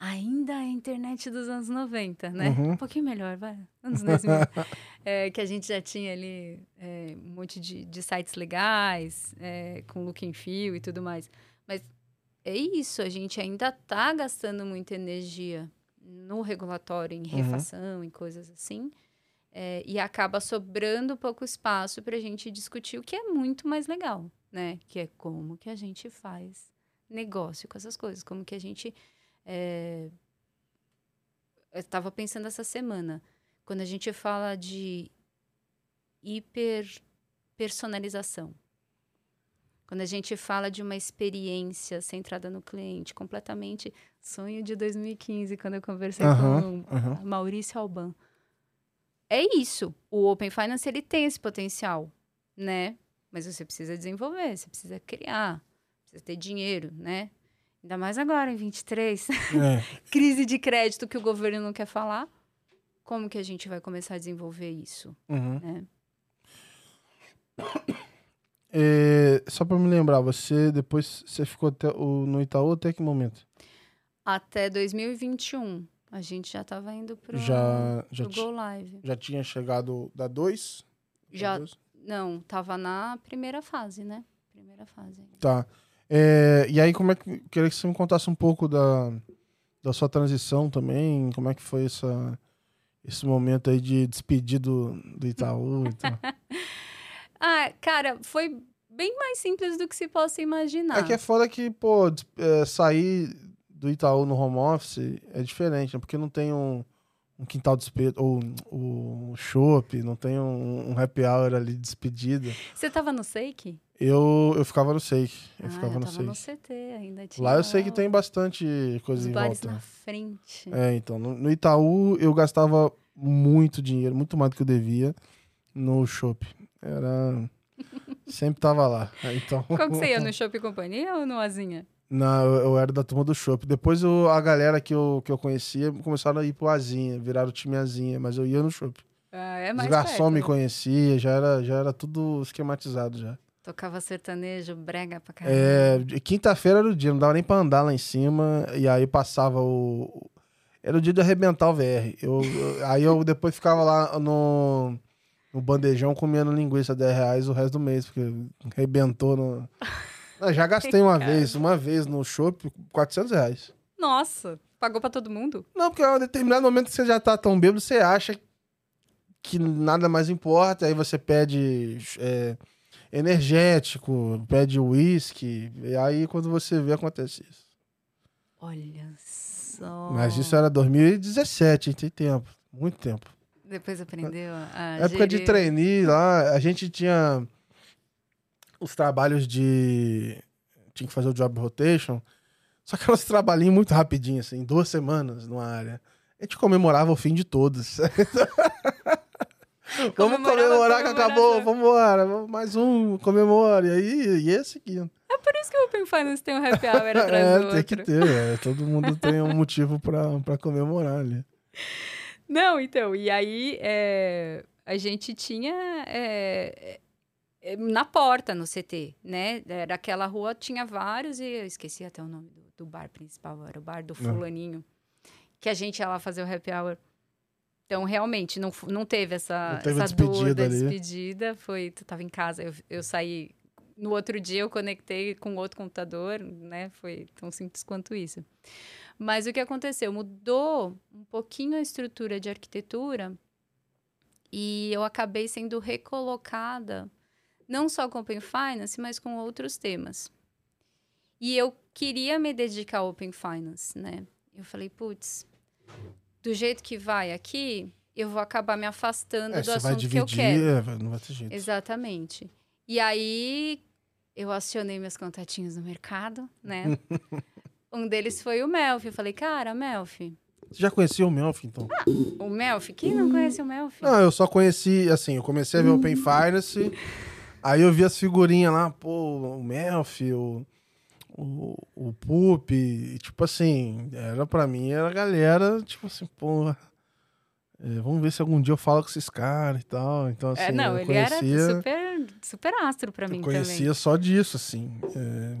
Ainda é a internet dos anos 90, né? Uhum. Um pouquinho melhor, vai. Anos 2000. [LAUGHS] é, que a gente já tinha ali é, um monte de, de sites legais, é, com look and feel e tudo mais. Mas é isso, a gente ainda tá gastando muita energia no regulatório, em refação, em coisas assim. É, e acaba sobrando pouco espaço para a gente discutir o que é muito mais legal, né? Que é como que a gente faz negócio com essas coisas, como que a gente é... Eu estava pensando essa semana, quando a gente fala de hiperpersonalização, quando a gente fala de uma experiência centrada no cliente, completamente sonho de 2015, quando eu conversei Aham, com o Maurício Alban. É isso. O Open Finance ele tem esse potencial, né? Mas você precisa desenvolver, você precisa criar, precisa ter dinheiro, né? Ainda mais agora, em 23. É. [LAUGHS] Crise de crédito que o governo não quer falar. Como que a gente vai começar a desenvolver isso, Uhum. né? É, só pra me lembrar, você depois você ficou até, o, no Itaú até que momento? Até 2021, a gente já estava indo pro, já já, pro Go Live. já tinha chegado da 2? Já, não, tava na primeira fase, né? Primeira fase. Tá. É, e aí, como é que. Queria que você me contasse um pouco da, da sua transição também. Como é que foi essa, esse momento aí de despedir do, do Itaú e tal. [LAUGHS] Ah, cara, foi bem mais simples do que se possa imaginar. É que é foda que, pô, é, sair do Itaú no home office é diferente, né? Porque não tem um, um quintal de espeto, ou um chopp, não tem um, um happy hour ali de despedida. Você tava no Seik? Eu, eu ficava no Seik. Eu ah, ficava eu no tava no. CT ainda. Tinha Lá eu sei que tem bastante coisa os em bares volta. na frente. É, então, no, no Itaú eu gastava muito dinheiro, muito mais do que eu devia no shopping. Era. Sempre tava lá. Então. Como que você ia? No [LAUGHS] Shopping Companhia ou no Azinha? Não, eu, era da turma do shopping. Depois eu- a galera que eu, que eu conhecia começaram a ir pro Azinha, viraram o time Azinha, mas eu ia no shopping. Ah, é Os garçons perto. me conheciam, já era, já era tudo esquematizado já. Tocava sertanejo, brega pra caramba. É, quinta-feira era o dia, não dava nem pra andar lá em cima, e aí passava o. Era o dia de arrebentar o VR. Eu, eu- aí eu depois ficava lá no, no bandejão comendo linguiça 10 reais o resto do mês, porque arrebentou no. Não, [LAUGHS] já gastei uma vez, uma vez no shopping, 400 reais. Nossa, pagou pra todo mundo? Não, porque a um determinado momento que você já tá tão bêbado, você acha que nada mais importa, aí você pede é, energético, pede uísque, e aí quando você vê, acontece isso. Olha só. Mas isso era 2017, hein? Tem tempo, muito tempo. Depois aprendeu a época de gerir. trainee lá, a gente tinha os trabalhos de. Tinha que fazer o job rotation. Só que eram uns trabalhinhos muito rapidinho, assim, duas semanas numa área. A gente comemorava o fim de todos. [LAUGHS] vamos comemorar que acabou, vamos embora, mais um, comemore. E aí ia seguindo. Por isso que o Open Finance tem um happy hour [LAUGHS] atrás do É, outro. tem que ter, é, todo mundo tem um motivo pra comemorar ali. [LAUGHS] Não, então, e aí é, a gente tinha é, é, na porta no CT, né? Era aquela rua, tinha vários, e eu esqueci até o nome do, do bar principal, era o bar do fulaninho, que a gente ia lá fazer o happy hour. Então, realmente, não, não teve essa, Não teve essa dor despedida da ali. despedida. Foi, tu tava em casa, eu, eu saí. No outro dia, eu conectei com outro computador, né? Foi tão simples quanto isso. Mas o que aconteceu? Mudou um pouquinho a estrutura de arquitetura e eu acabei sendo recolocada, não só com Open Finance, mas com outros temas. E eu queria me dedicar ao Open Finance, né? Eu falei, putz, do jeito que vai aqui, eu vou acabar me afastando É, do assunto que eu dividir, quero. é, vai- não vai ter jeito. Exatamente. E aí eu acionei meus contatinhos no mercado, né? [LAUGHS] um deles foi o Melfi. Eu falei, cara, Melfi. Você já conhecia o Melf, então? O Melfi? Quem não conhece o Melfi? Não, eu só conheci, assim, eu comecei a ver Open Finance, aí eu vi as figurinhas lá, pô, o Melf, o, o, o Pup, e, tipo assim, era pra mim, era a galera, tipo assim, pô, vamos ver se algum dia eu falo com esses caras e tal. Então, assim, é, não, eu ele conhecia, era super, super astro pra mim eu conhecia também. só disso, assim. É,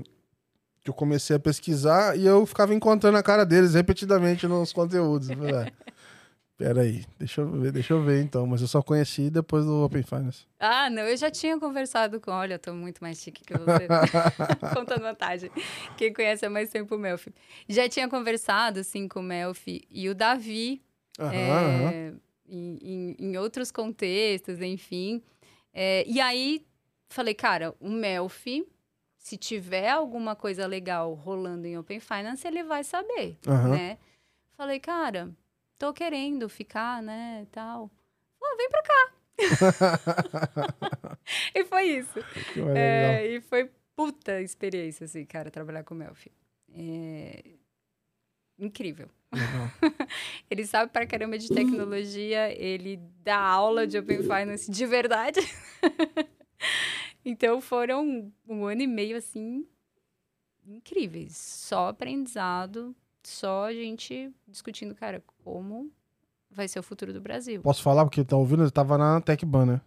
que eu comecei a pesquisar e eu ficava encontrando a cara deles repetidamente nos conteúdos. Falei, ah, [LAUGHS] Peraí, deixa eu ver, deixa eu ver então. Mas eu só conheci depois do Open Finance. Ah, não, eu já tinha conversado com. Olha, eu tô muito mais chique que você. [LAUGHS] Contando vantagem. Quem conhece há mais tempo o Melfi. Já tinha conversado, assim, com o Melfi e o Davi. Aham, é, aham. Em, em- em outros contextos, enfim. É, e aí, falei, cara, o Melfi, se tiver alguma coisa legal rolando em Open Finance, ele vai saber, Aham. né? Falei, cara, tô querendo ficar, né, tal. Falou, vem pra cá. [LAUGHS] e foi isso. É, e foi puta experiência, assim, cara, trabalhar com o Melfi. É... Incrível. Legal. [LAUGHS] Ele sabe pra caramba de tecnologia, ele dá aula de Open Finance de verdade. [LAUGHS] então foram um ano e meio, assim, incríveis. Só aprendizado, só a gente discutindo, cara, como vai ser o futuro do Brasil. Posso falar porque tá ouvindo? Eu tava na TechBan, né?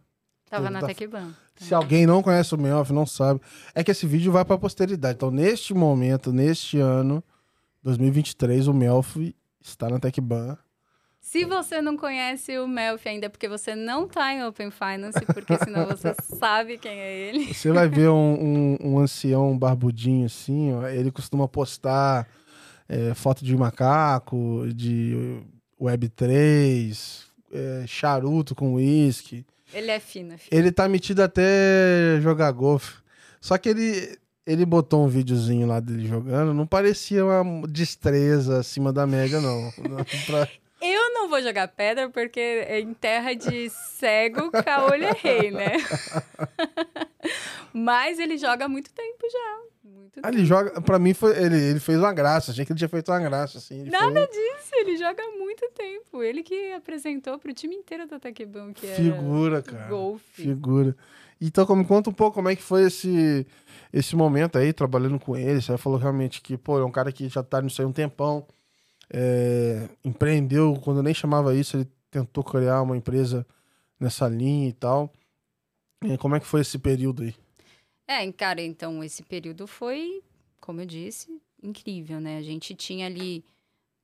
Tava na tá- TecBan. Se alguém não conhece o Melf, não sabe, é que esse vídeo vai pra posteridade. Então, neste momento, neste ano, 2023, o Melf está na TechBan. Se você não conhece o Melfi ainda, é porque você não tá em Open Finance, porque senão você [LAUGHS] sabe quem é ele. Você vai ver um, um, um ancião barbudinho assim, ó, ele costuma postar é, foto de macaco, de Web3, é, charuto com uísque. Ele é fino, fino. Ele tá metido até jogar golfe. Só que ele, ele botou um videozinho lá dele jogando, não parecia uma destreza acima da média, não. Pra- [LAUGHS] Eu não vou jogar pedra porque em terra de cego, caolho errei, né? [LAUGHS] Mas ele joga há muito tempo já. Muito Ah, tempo. ele joga, pra mim, foi, ele, ele fez uma graça. Achei que ele tinha feito uma graça, assim. Ele Nada foi disso, ele joga há muito tempo. Ele que apresentou pro time inteiro da Taquebão, que era figura, cara. golfe. Figura. Então, como, conta um pouco como é que foi esse, esse momento aí, trabalhando com ele. Você falou realmente que, pô, é um cara que já tá nisso aí um tempão. é, empreendeu, quando nem chamava isso, ele tentou criar uma empresa nessa linha e tal. E como é que foi esse período aí? É, cara, então esse período foi, como eu disse, incrível, né? A gente tinha ali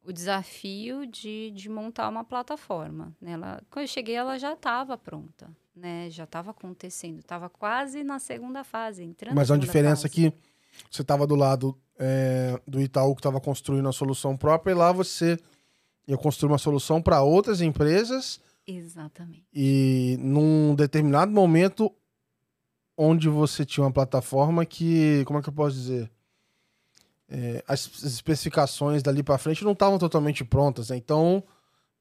o desafio de, de montar uma plataforma. Né? Ela, quando eu cheguei, ela já estava pronta, né? Já estava acontecendo, estava quase na segunda fase, entrando Mas a diferença é fase. que você estava do lado é, do Itaú que estava construindo a solução própria e lá você ia construir uma solução para outras empresas Exatamente. e num determinado momento onde você tinha uma plataforma que, como é que eu posso dizer? É, as as especificações dali para frente não estavam totalmente prontas, né? Então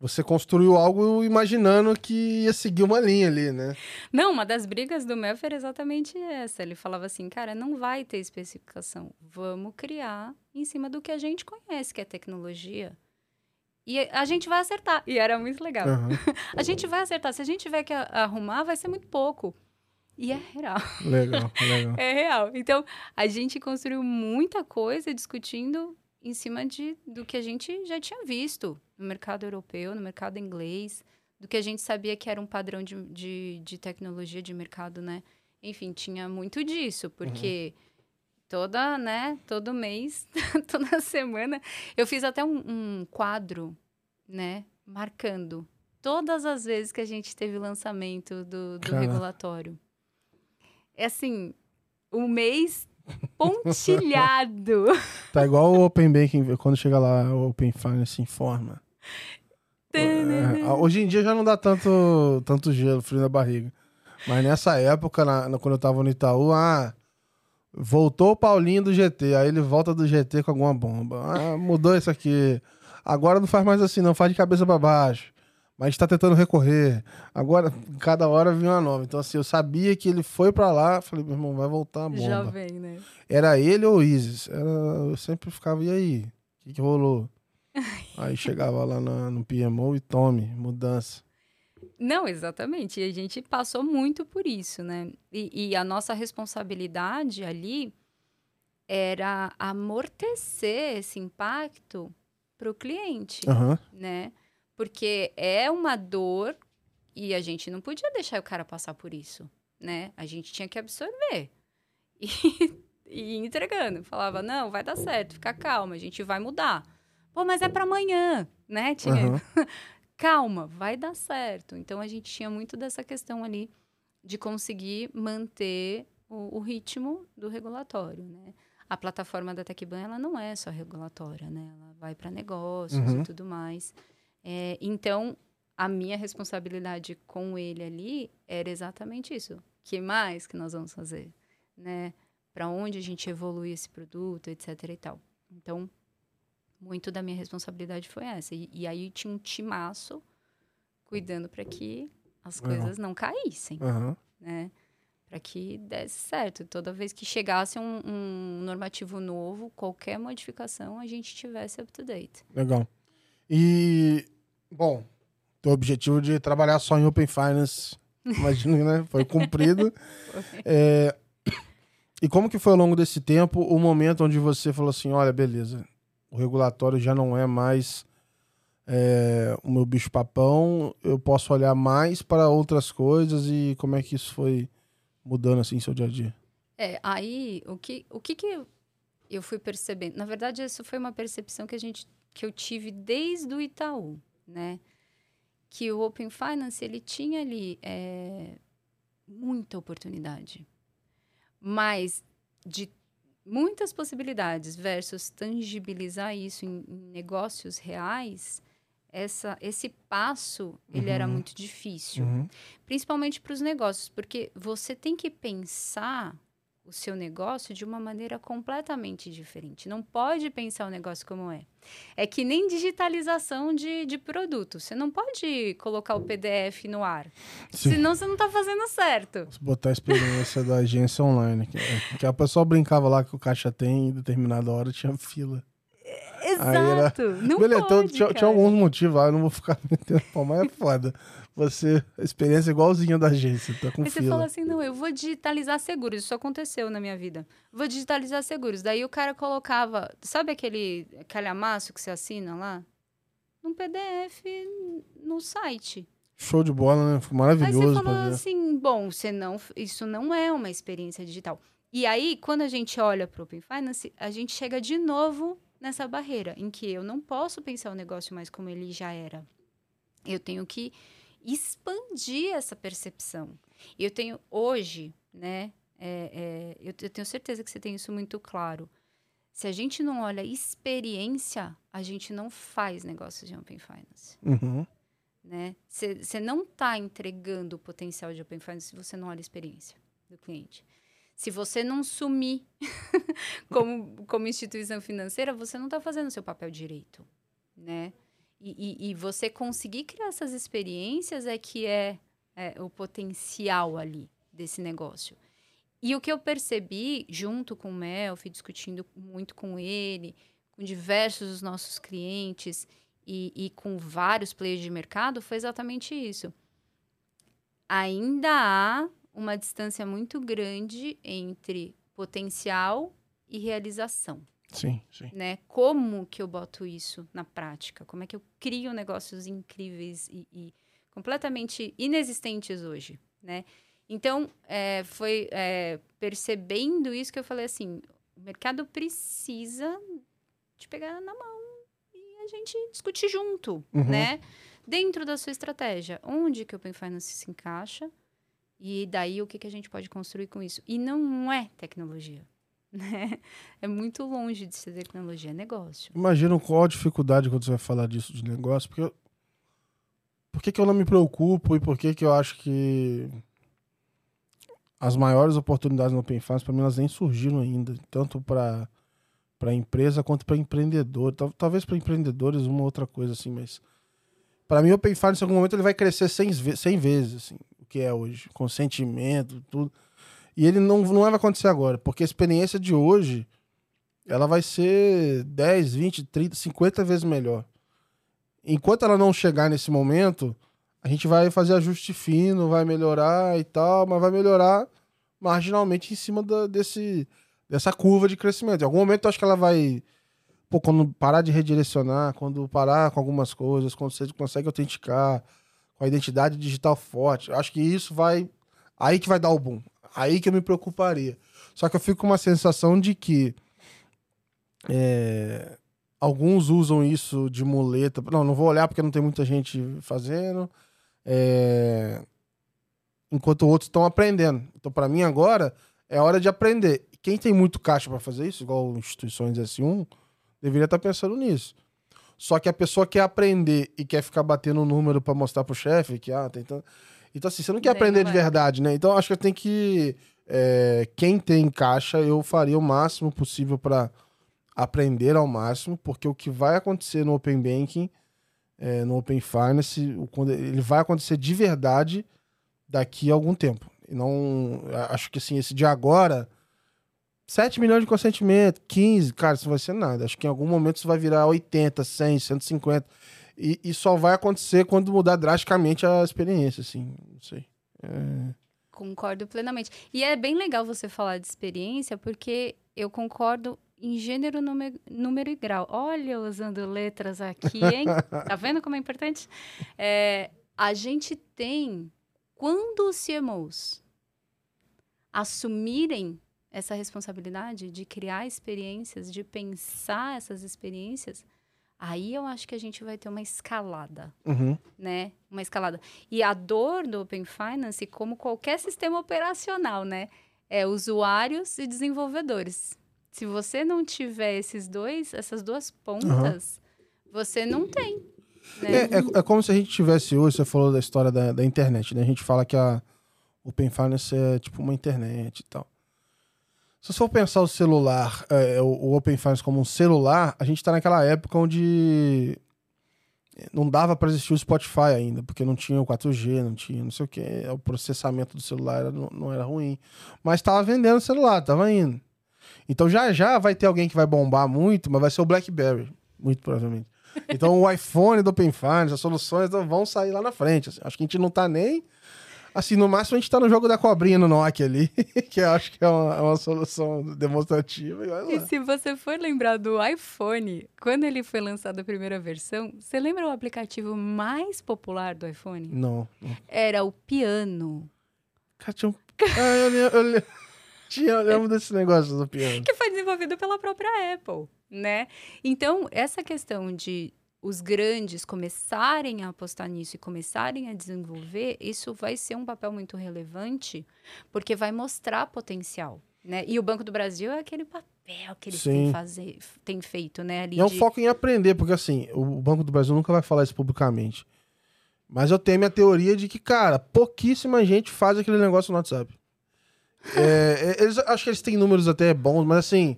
você construiu algo imaginando que ia seguir uma linha ali, né? Não, uma das brigas do Melf era exatamente essa. Ele falava assim, cara, não vai ter especificação. Vamos criar em cima do que a gente conhece, que é tecnologia. E a gente vai acertar. E era muito legal. Aham. [LAUGHS] A gente vai acertar. Se a gente tiver que arrumar, vai ser muito pouco. E é real. Legal, legal. [LAUGHS] É real. Então, a gente construiu muita coisa discutindo em cima de, do que a gente já tinha visto no mercado europeu, no mercado inglês, do que a gente sabia que era um padrão de, de, de tecnologia de mercado, né? Enfim, tinha muito disso, porque toda, né, todo mês, [LAUGHS] toda semana, eu fiz até um, um quadro, né, marcando todas as vezes que a gente teve lançamento do, do regulatório. É assim, o mês pontilhado. [LAUGHS] Tá igual o Open Banking, quando chega lá, o Open Finance informa. É, hoje em dia já não dá tanto, tanto gelo, frio na barriga. Mas nessa época, na- na- quando eu tava no Itaú, ah, voltou o Paulinho do GT. Aí ele volta do GT com alguma bomba. Ah, mudou isso aqui. Agora não faz mais assim, não, faz de cabeça pra baixo. Mas a gente tá tentando recorrer. Agora, cada hora vinha uma nova. Então, assim, eu sabia que ele foi pra lá. Falei, meu irmão, vai voltar a bomba. Já vem, né? Era ele ou o Isis? Era, eu sempre ficava, e aí? O que, que rolou? [LAUGHS] aí chegava lá na- no PMO e tome, mudança. Não, exatamente. E a gente passou muito por isso, né? E, e a nossa responsabilidade ali era amortecer esse impacto para o cliente, Aham. né? Porque é uma dor e a gente não podia deixar o cara passar por isso, né? A gente tinha que absorver. [LAUGHS] E, e ir entregando. Falava, não, vai dar certo, fica calma, a gente vai mudar. Pô, mas é para amanhã, né? [LAUGHS] Tinha... Uhum. calma, vai dar certo. Então a gente tinha muito dessa questão ali de conseguir manter o, o ritmo do regulatório, né? A plataforma da TecBan, ela não é só regulatória, né? Ela vai para negócios uhum. e tudo mais. É, então, a minha responsabilidade com ele ali era exatamente isso. que mais que nós vamos fazer, né? Para onde a gente evolui esse produto, etc e tal. Então, muito da minha responsabilidade foi essa. E, e aí tinha um timaço cuidando para que as coisas uhum. não caíssem, uhum. né? Para que desse certo. Toda vez que chegasse um, um, normativo novo, qualquer modificação, a gente tivesse up to date. Legal. E, bom, o objetivo de trabalhar só em Open Finance, [LAUGHS] imagino, né? Foi cumprido. é, e como que foi ao longo desse tempo o momento onde você falou assim, olha, beleza, o regulatório já não é mais é, o meu bicho papão, eu posso olhar mais para outras coisas e como é que isso foi mudando assim seu dia a dia? É, aí o que o que, que eu fui percebendo? Na verdade, isso foi uma percepção que a gente que eu tive desde o Itaú, né? Que o Open Finance ele tinha ali é, muita oportunidade, mas de muitas possibilidades versus tangibilizar isso em, em negócios reais, essa, esse passo ele uhum. era muito difícil, uhum. principalmente para os negócios, porque você tem que pensar o seu negócio de uma maneira completamente diferente. Não pode pensar o negócio como é. É que nem digitalização de, de produto. Você não pode colocar o PDF no ar. Sim. Senão você não está fazendo certo. Se botar a experiência da agência online. Que, é, que a pessoa brincava lá que o caixa tem em determinada hora tinha fila. Exato. Era... Não Beleza, então pode, então, tinha, tinha, alguns motivos lá, eu não vou ficar [LAUGHS] metendo pau, mas é foda. Você, a experiência é igualzinha da agência, tá com Aí fila. você fala assim, não, eu vou digitalizar seguros. Isso aconteceu na minha vida. Vou digitalizar seguros. Daí o cara colocava, sabe aquele calhamaço que você assina lá? Num PDF no site. Show de bola, né? Maravilhoso. Aí você falou assim, bom, você não, isso não é uma experiência digital. E aí, quando a gente olha para o Open Finance, a gente chega de novo nessa barreira em que eu não posso pensar o negócio mais como ele já era. Eu tenho que expandir essa percepção. Eu tenho hoje, né? É, é, eu, eu, tenho certeza que você tem isso muito claro. Se a gente não olha experiência, a gente não faz negócios de Open Finance. Uhum. Né? Você não está entregando o potencial de Open Finance se você não olha a experiência do cliente. Se você não sumir [LAUGHS] como, como instituição financeira, você não está fazendo o seu papel direito, né? E, e, e, você conseguir criar essas experiências é que é, é o potencial ali desse negócio. E o que eu percebi, junto com o Melfi, discutindo muito com ele, com diversos dos nossos clientes e, e com vários players de mercado, foi exatamente isso. Ainda há uma distância muito grande entre potencial e realização. Sim, sim. Né? Como que eu boto isso na prática? Como é que eu crio negócios incríveis e, e completamente inexistentes hoje, né? Então, é, foi é, percebendo isso que eu falei assim, o mercado precisa te pegar na mão e a gente discutir junto, uhum. né? Dentro da sua estratégia, onde que o Open Finance se encaixa, e daí o que, que a gente pode construir com isso? E não é tecnologia. [LAUGHS] Né? É muito longe de ser tecnologia, é negócio. Imagina qual a dificuldade quando você vai falar disso de negócio, porque por que, que eu não me preocupo e por que, que eu acho que as maiores oportunidades no Open Finance, para mim, elas nem surgiram ainda, tanto para para empresa quanto para empreendedor. Talvez para empreendedores uma outra coisa assim, mas para mim o Open Finance em algum momento ele vai crescer 100, 100 vezes, assim que é hoje, consentimento, tudo. E ele não, não vai acontecer agora, porque a experiência de hoje ela vai ser 10, 20, 30, 50 vezes melhor. Enquanto ela não chegar nesse momento, a gente vai fazer ajuste fino, vai melhorar e tal, mas vai melhorar marginalmente em cima da, desse, dessa curva de crescimento. Em algum momento eu acho que ela vai pô, quando parar de redirecionar, quando parar com algumas coisas, quando você consegue autenticar, com a identidade digital forte, acho que isso vai. Aí que vai dar o boom. Aí que eu me preocuparia. Só que eu fico com uma sensação de que. É, alguns usam isso de muleta. Não, não vou olhar porque não tem muita gente fazendo. É, enquanto outros estão aprendendo. Então, para mim, agora é hora de aprender. Quem tem muito caixa para fazer isso, igual instituições S1, deveria estar tá pensando nisso. Só que a pessoa quer aprender e quer ficar batendo o número para mostrar pro chefe que, ah, tem tanto. Então, assim, você não quer aprender não de verdade, né? Então, acho que tem que. É, quem tem caixa, eu faria o máximo possível para aprender ao máximo, porque o que vai acontecer no Open Banking, é, no Open Finance, quando ele vai acontecer de verdade daqui a algum tempo. E não. Acho que assim, esse de agora. 7 milhões de consentimento, 15, cara, isso não vai ser nada. Acho que em algum momento isso vai virar 80, 100, 150. E, e só vai acontecer quando mudar drasticamente a experiência, assim. Não sei. É... Concordo plenamente. E é bem legal você falar de experiência, porque eu concordo em gênero, número, número e grau. Olha, usando letras aqui, hein? [LAUGHS] tá vendo como é importante? É, a gente tem quando os CMOs assumirem essa responsabilidade de criar experiências, de pensar essas experiências, aí eu acho que a gente vai ter uma escalada, uhum. né? Uma escalada. E a dor do Open Finance, como qualquer sistema operacional, né? É usuários e desenvolvedores. Se você não tiver esses dois, essas duas pontas, uhum. você não tem. Né? É, é, é, como se a gente tivesse hoje, você falou da história da, da internet, né? A gente fala que a Open Finance é tipo uma internet e tal. Se você for pensar o celular, é, o, o Open Finance como um celular, a gente está naquela época onde não dava para existir o Spotify ainda, porque não tinha o 4G, não tinha não sei o que, o processamento do celular era, não, não, era ruim. Mas estava vendendo o celular, estava indo. Então já já vai ter alguém que vai bombar muito, mas vai ser o BlackBerry, muito provavelmente. Então o [LAUGHS] iPhone do Open Finance, as soluções vão sair lá na frente. Assim. Acho que a gente não tá nem. Assim, no máximo a gente tá no jogo da cobrinha no Nokia ali, [LAUGHS] que eu acho que é uma, é uma solução demonstrativa. E, e se você for lembrar do iPhone, quando ele foi lançado a primeira versão, você lembra o aplicativo mais popular do iPhone? Não. Era o piano. Cara, tinha um... [LAUGHS] ah, eu, eu, eu, tinha, eu lembro desse negócio do piano. Que foi desenvolvido pela própria Apple né? Então, essa questão de os grandes começarem a apostar nisso e começarem a desenvolver, isso vai ser um papel muito relevante, porque vai mostrar potencial, né? E o Banco do Brasil é aquele papel que eles têm, fazer, têm feito, né? Ali é um de... foco em aprender, porque assim, o Banco do Brasil nunca vai falar isso publicamente. Mas eu tenho minha teoria de que, cara, pouquíssima gente faz aquele negócio no WhatsApp. é, é eles, acho que eles têm números até bons, mas assim,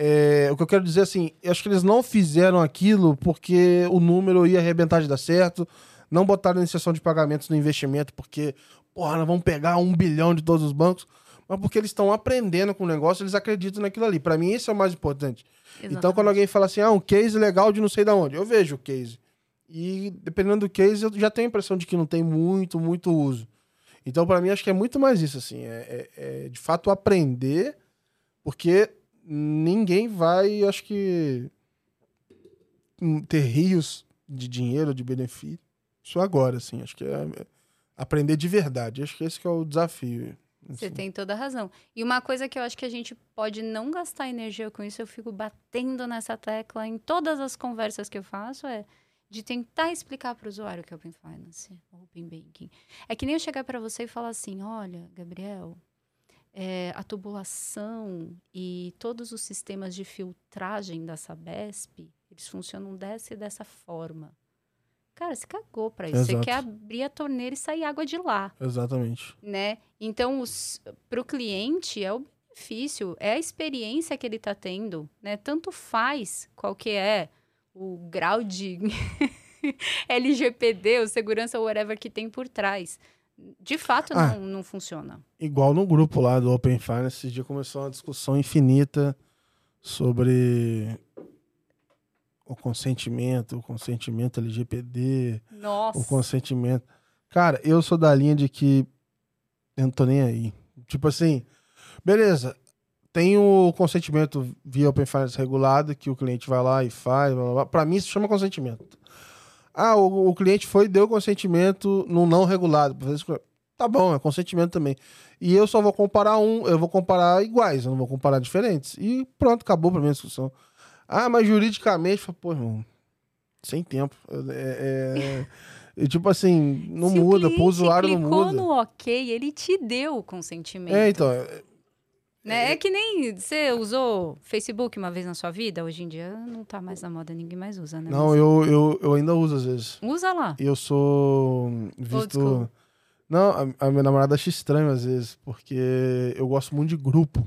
é, o que eu quero dizer assim, eu acho que eles não fizeram aquilo porque o número ia arrebentar de dar certo, não botaram iniciação de pagamentos no investimento porque, porra, nós vamos pegar um bilhão de todos os bancos, mas porque eles estão aprendendo com o negócio, eles acreditam naquilo ali. Para mim, isso é o mais importante. Exatamente. Então, quando alguém fala assim, ah, um case legal de não sei de onde, eu vejo o case. E dependendo do case, eu já tenho a impressão de que não tem muito, muito uso. Então, para mim, acho que é muito mais isso, assim, é, é, é de fato aprender, porque ninguém vai, acho que, ter rios de dinheiro, de benefício. Isso agora, assim. Acho que é, é aprender de verdade. Acho que esse que é o desafio. Assim. Você tem toda a razão. E uma coisa que eu acho que a gente pode não gastar energia com isso, eu fico batendo nessa tecla em todas as conversas que eu faço, é de tentar explicar para o usuário que é Open Finance, Open Banking. É que nem eu chegar para você e falar assim, olha, Gabriel, é, a tubulação e todos os sistemas de filtragem da Sabesp, eles funcionam dessa e dessa forma. Cara, você cagou para isso. Exato. Você quer abrir a torneira e sair água de lá. Exatamente. Né? Então, para o cliente, é o benefício, é a experiência que ele está tendo. Né? Tanto faz qual que é o grau de [LAUGHS] LGPD, ou segurança, whatever que tem por trás de fato ah, não, não funciona. Igual no grupo lá do Open Finance, esse dia começou uma discussão infinita sobre o consentimento, o consentimento LGPD, Nossa. o consentimento. Cara, eu sou da linha de que eu não tô nem aí. Tipo assim, beleza, tem o consentimento via Open Finance regulado, que o cliente vai lá e faz. Para mim, isso chama consentimento. Ah, o, o, cliente foi e deu consentimento no não regulado. Tá bom, é consentimento também. E eu só vou comparar um, eu vou comparar iguais, eu não vou comparar diferentes. E pronto, acabou pra mim a discussão. Ah, mas juridicamente, pô, irmão, sem tempo. É, é, [LAUGHS] tipo assim, não Se muda, o usuário não muda. no ok, ele te deu o consentimento. É, então. É, né? É, que nem você usou Facebook uma vez na sua vida, hoje em dia não tá mais na moda, ninguém mais usa, né? Não, eu, eu, eu ainda uso às vezes. Usa lá. Eu sou visto. Não, a, a, minha namorada acha estranho às vezes, porque eu gosto muito de grupo.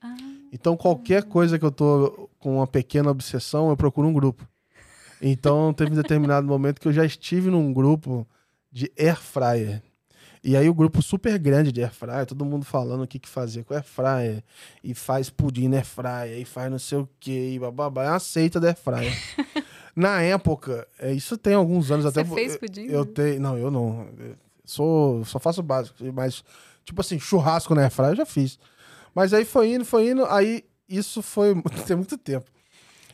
Ah. Então qualquer coisa que eu tô com uma pequena obsessão, eu procuro um grupo. Então teve um determinado momento que eu já estive num grupo de air fryer. E aí o grupo super grande de air fryer, todo mundo falando o que, que fazer com air fryer, e faz pudim na air fryer, e faz não sei o que, e bababá, é uma seita da air fryer. [LAUGHS] Na época, é, isso tem alguns anos Você até. Você fez pudim? Eu, eu tenho, não, eu não. Sou, só faço básico, mas tipo assim, churrasco na airfryer eu já fiz. Mas aí foi indo, foi indo, aí isso foi [LAUGHS] tem muito tempo.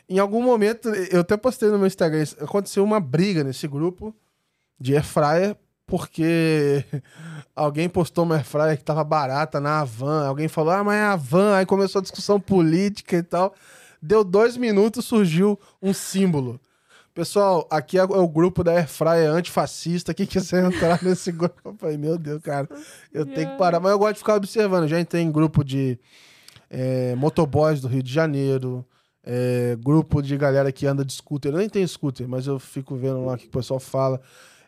Em algum momento, eu até postei no meu Instagram, aconteceu uma briga nesse grupo de airfryer porque alguém postou uma airfryer que tava barata na Avan, alguém falou, ah, mas é a Avan, aí começou a discussão política e tal. Deu dois minutos, surgiu um símbolo. Pessoal, aqui é o grupo da Airfryer antifascista. Quem quiser entrar [LAUGHS] nesse grupo, eu falei, meu Deus, cara, eu tenho que parar. Mas eu gosto de ficar observando. Já entrei em grupo de é, motoboys do Rio de Janeiro, é, grupo de galera que anda de scooter. Eu nem tenho scooter, mas eu fico vendo lá o que o pessoal fala.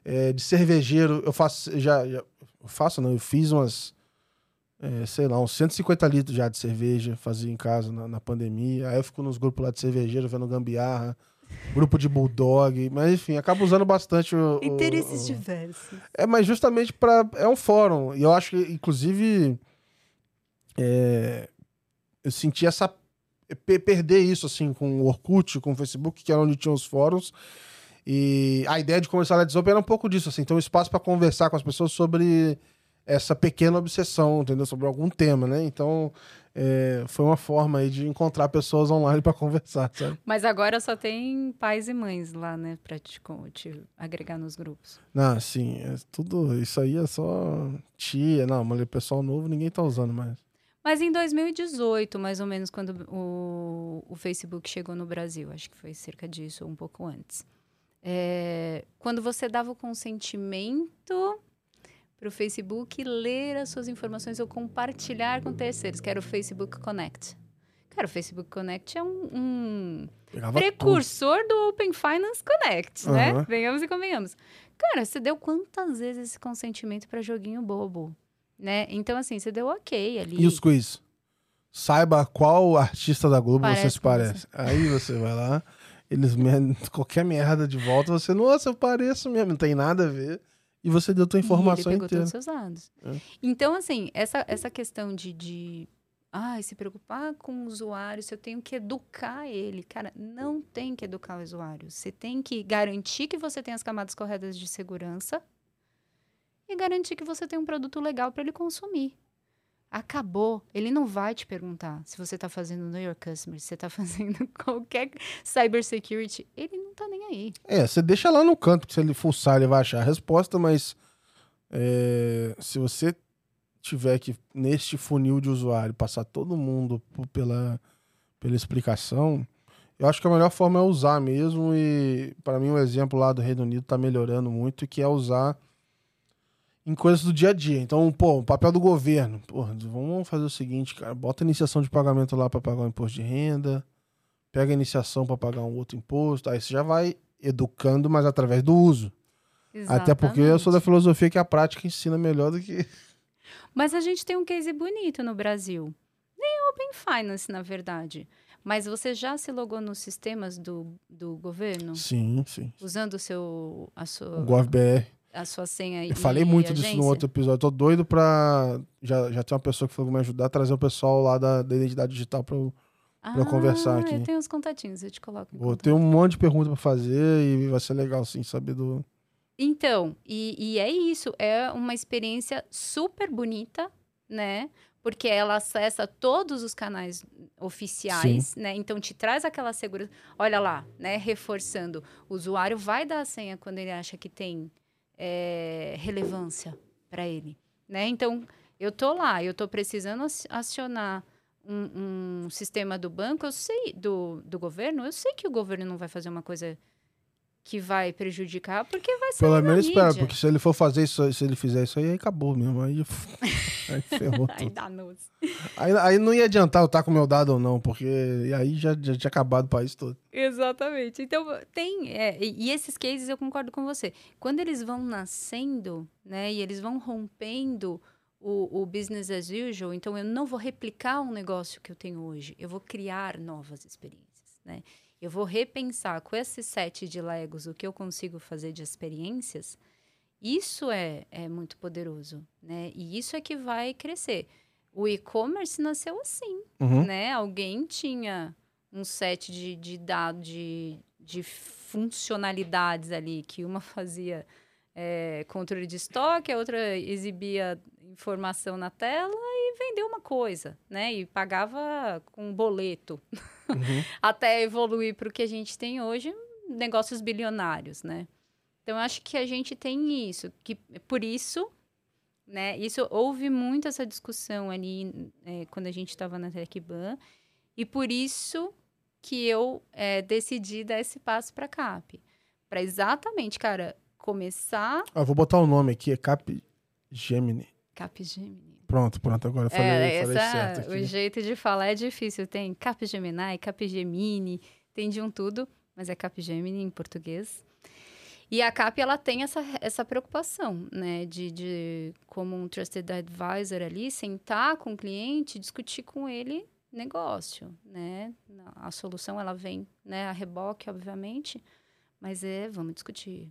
É, de cervejeiro, eu faço, já, já eu faço, não, eu fiz umas, é, sei lá, uns 150 litros já de cerveja, fazia em casa na, na pandemia. Aí eu fico nos grupos lá de cervejeiro, vendo gambiarra grupo de bulldog, mas enfim, acaba usando bastante o. Interesses o, diversos. É, mas justamente para É um fórum. E eu acho que, inclusive. É, eu senti essa. Perder isso, assim, com o Orkut, com o Facebook, que era onde tinha os fóruns. E a ideia de começar a Let's Open era um pouco disso, assim, ter um espaço para conversar com as pessoas sobre essa pequena obsessão, entendeu? Sobre algum tema, né? Então, é, foi uma forma aí de encontrar pessoas online [LAUGHS] para conversar, sabe? Mas agora só tem pais e mães lá, né, para te, te, agregar nos grupos. Não, sim, é tudo isso aí é só tia, não, mas pessoal novo ninguém tá usando mais. Mas em 2018, mais ou menos, quando o, o Facebook chegou no Brasil, acho que foi cerca disso, um pouco antes. É, quando você dava o consentimento para o Facebook ler as suas informações ou compartilhar com terceiros, que era o Facebook Connect. Cara, o Facebook Connect é um, um precursor tudo. do Open Finance Connect, uhum. né? Venhamos e convenhamos. Cara, você deu quantas vezes esse consentimento para joguinho bobo, né? Então, assim, você deu ok ali. E os quiz? Saiba qual artista da Globo parece você se parece. Você. Aí você vai lá, eles [LAUGHS] qualquer merda de volta, você, nossa, eu pareço mesmo, não tem nada a ver. E você deu tua informação e ele pegou inteira. todos os seus dados. É. Então, assim, essa, essa questão de, de ah, se preocupar com o usuário, se eu tenho que educar ele. Cara, não tem que educar o usuário. Você tem que garantir que você tem as camadas corretas de segurança e garantir que você tem um produto legal para ele consumir. Acabou. Ele não vai te perguntar se você está fazendo Know Your Customer, se você está [LAUGHS] fazendo qualquer cybersecurity. Ele não está nem aí. É, você deixa lá no canto, que se ele fuçar, ele vai achar a resposta, mas é, se você tiver que, neste funil de usuário, passar todo mundo pela, pela explicação, eu acho que a melhor forma é usar mesmo. E, para mim, um exemplo lá do Reino Unido está melhorando muito, que é usar em coisas do dia a dia. Então, pô, o papel do governo. Porra, vamos fazer o seguinte, cara. Bota a iniciação de pagamento lá para pagar o imposto de renda. Pega a iniciação para pagar um outro imposto. Aí você já vai educando, mas através do uso. Exatamente. Até porque eu sou da filosofia que a prática ensina melhor do que. [LAUGHS] Mas a gente tem um case bonito no Brasil. Nem Open Finance, na verdade. Mas você já se logou nos sistemas do, do governo? Sim, sim. Usando o seu. A sua... O GovBR a sua senha Eu falei muito disso no outro episódio. Eu tô doido pra. Já, já tem uma pessoa que falou que me ajudar a trazer o pessoal lá da, da identidade digital pra eu, ah, pra eu conversar aqui. Eu tenho os contatinhos, eu te coloco. Vou ter um monte de perguntas pra fazer e vai ser legal, sim, saber do. Então, e, e é isso. É uma experiência super bonita, né? porque ela acessa todos os canais oficiais, né? Então te traz aquela segurança. Olha lá, né? Reforçando, o usuário vai dar a senha quando ele acha que tem é, relevância para ele, né? Então eu tô lá, eu tô precisando acionar um, um, sistema do banco, eu sei do, do governo, eu sei que o governo não vai fazer uma coisa que vai prejudicar, porque vai ser. Pelo menos espera, porque se ele for fazer isso, se ele fizer isso aí, aí acabou mesmo. Aí, [LAUGHS] aí ferrou. [LAUGHS] aí dá aí, aí não ia adiantar eu estar com o meu dado ou não, porque aí já, já tinha acabado o país todo. Exatamente. Então, tem. É, e esses cases eu concordo com você. Quando eles vão nascendo, né, e eles vão rompendo o, o business as usual, então eu não vou replicar um negócio que eu tenho hoje, eu vou criar novas experiências, né? Eu vou repensar com esse set de Legos o que eu consigo fazer de experiências. Isso é, é muito poderoso, né? E isso é que vai crescer. O e-commerce nasceu assim, uhum. né? Alguém tinha um set de, de dados, de, de funcionalidades ali, que uma [LAUGHS] fazia é, controle de estoque, a outra exibia informação na tela e vendeu uma coisa, né? E pagava com um boleto. Uhum. [LAUGHS] Até evoluir para o que a gente tem hoje, negócios bilionários, né? Então, eu acho que a gente tem isso. que Por isso, né? Isso, houve muito essa discussão ali é, quando a gente estava na TecBan. E por isso que eu é, decidi dar esse passo para a CAP. Para exatamente, cara, começar... Ah, vou botar o um nome aqui, é Cap Gemini. Capgemini. Pronto, pronto, agora eu falei, é, falei essa, certo aqui. O jeito de falar é difícil. Tem Capgemini, Capgemini, tem de um tudo, mas é Capgemini em português. E a CAP, ela tem essa, essa preocupação, né? De, de, como um trusted advisor ali, sentar com o cliente, discutir com ele negócio, né? A solução, ela vem, né? A reboque, obviamente, mas é, vamos discutir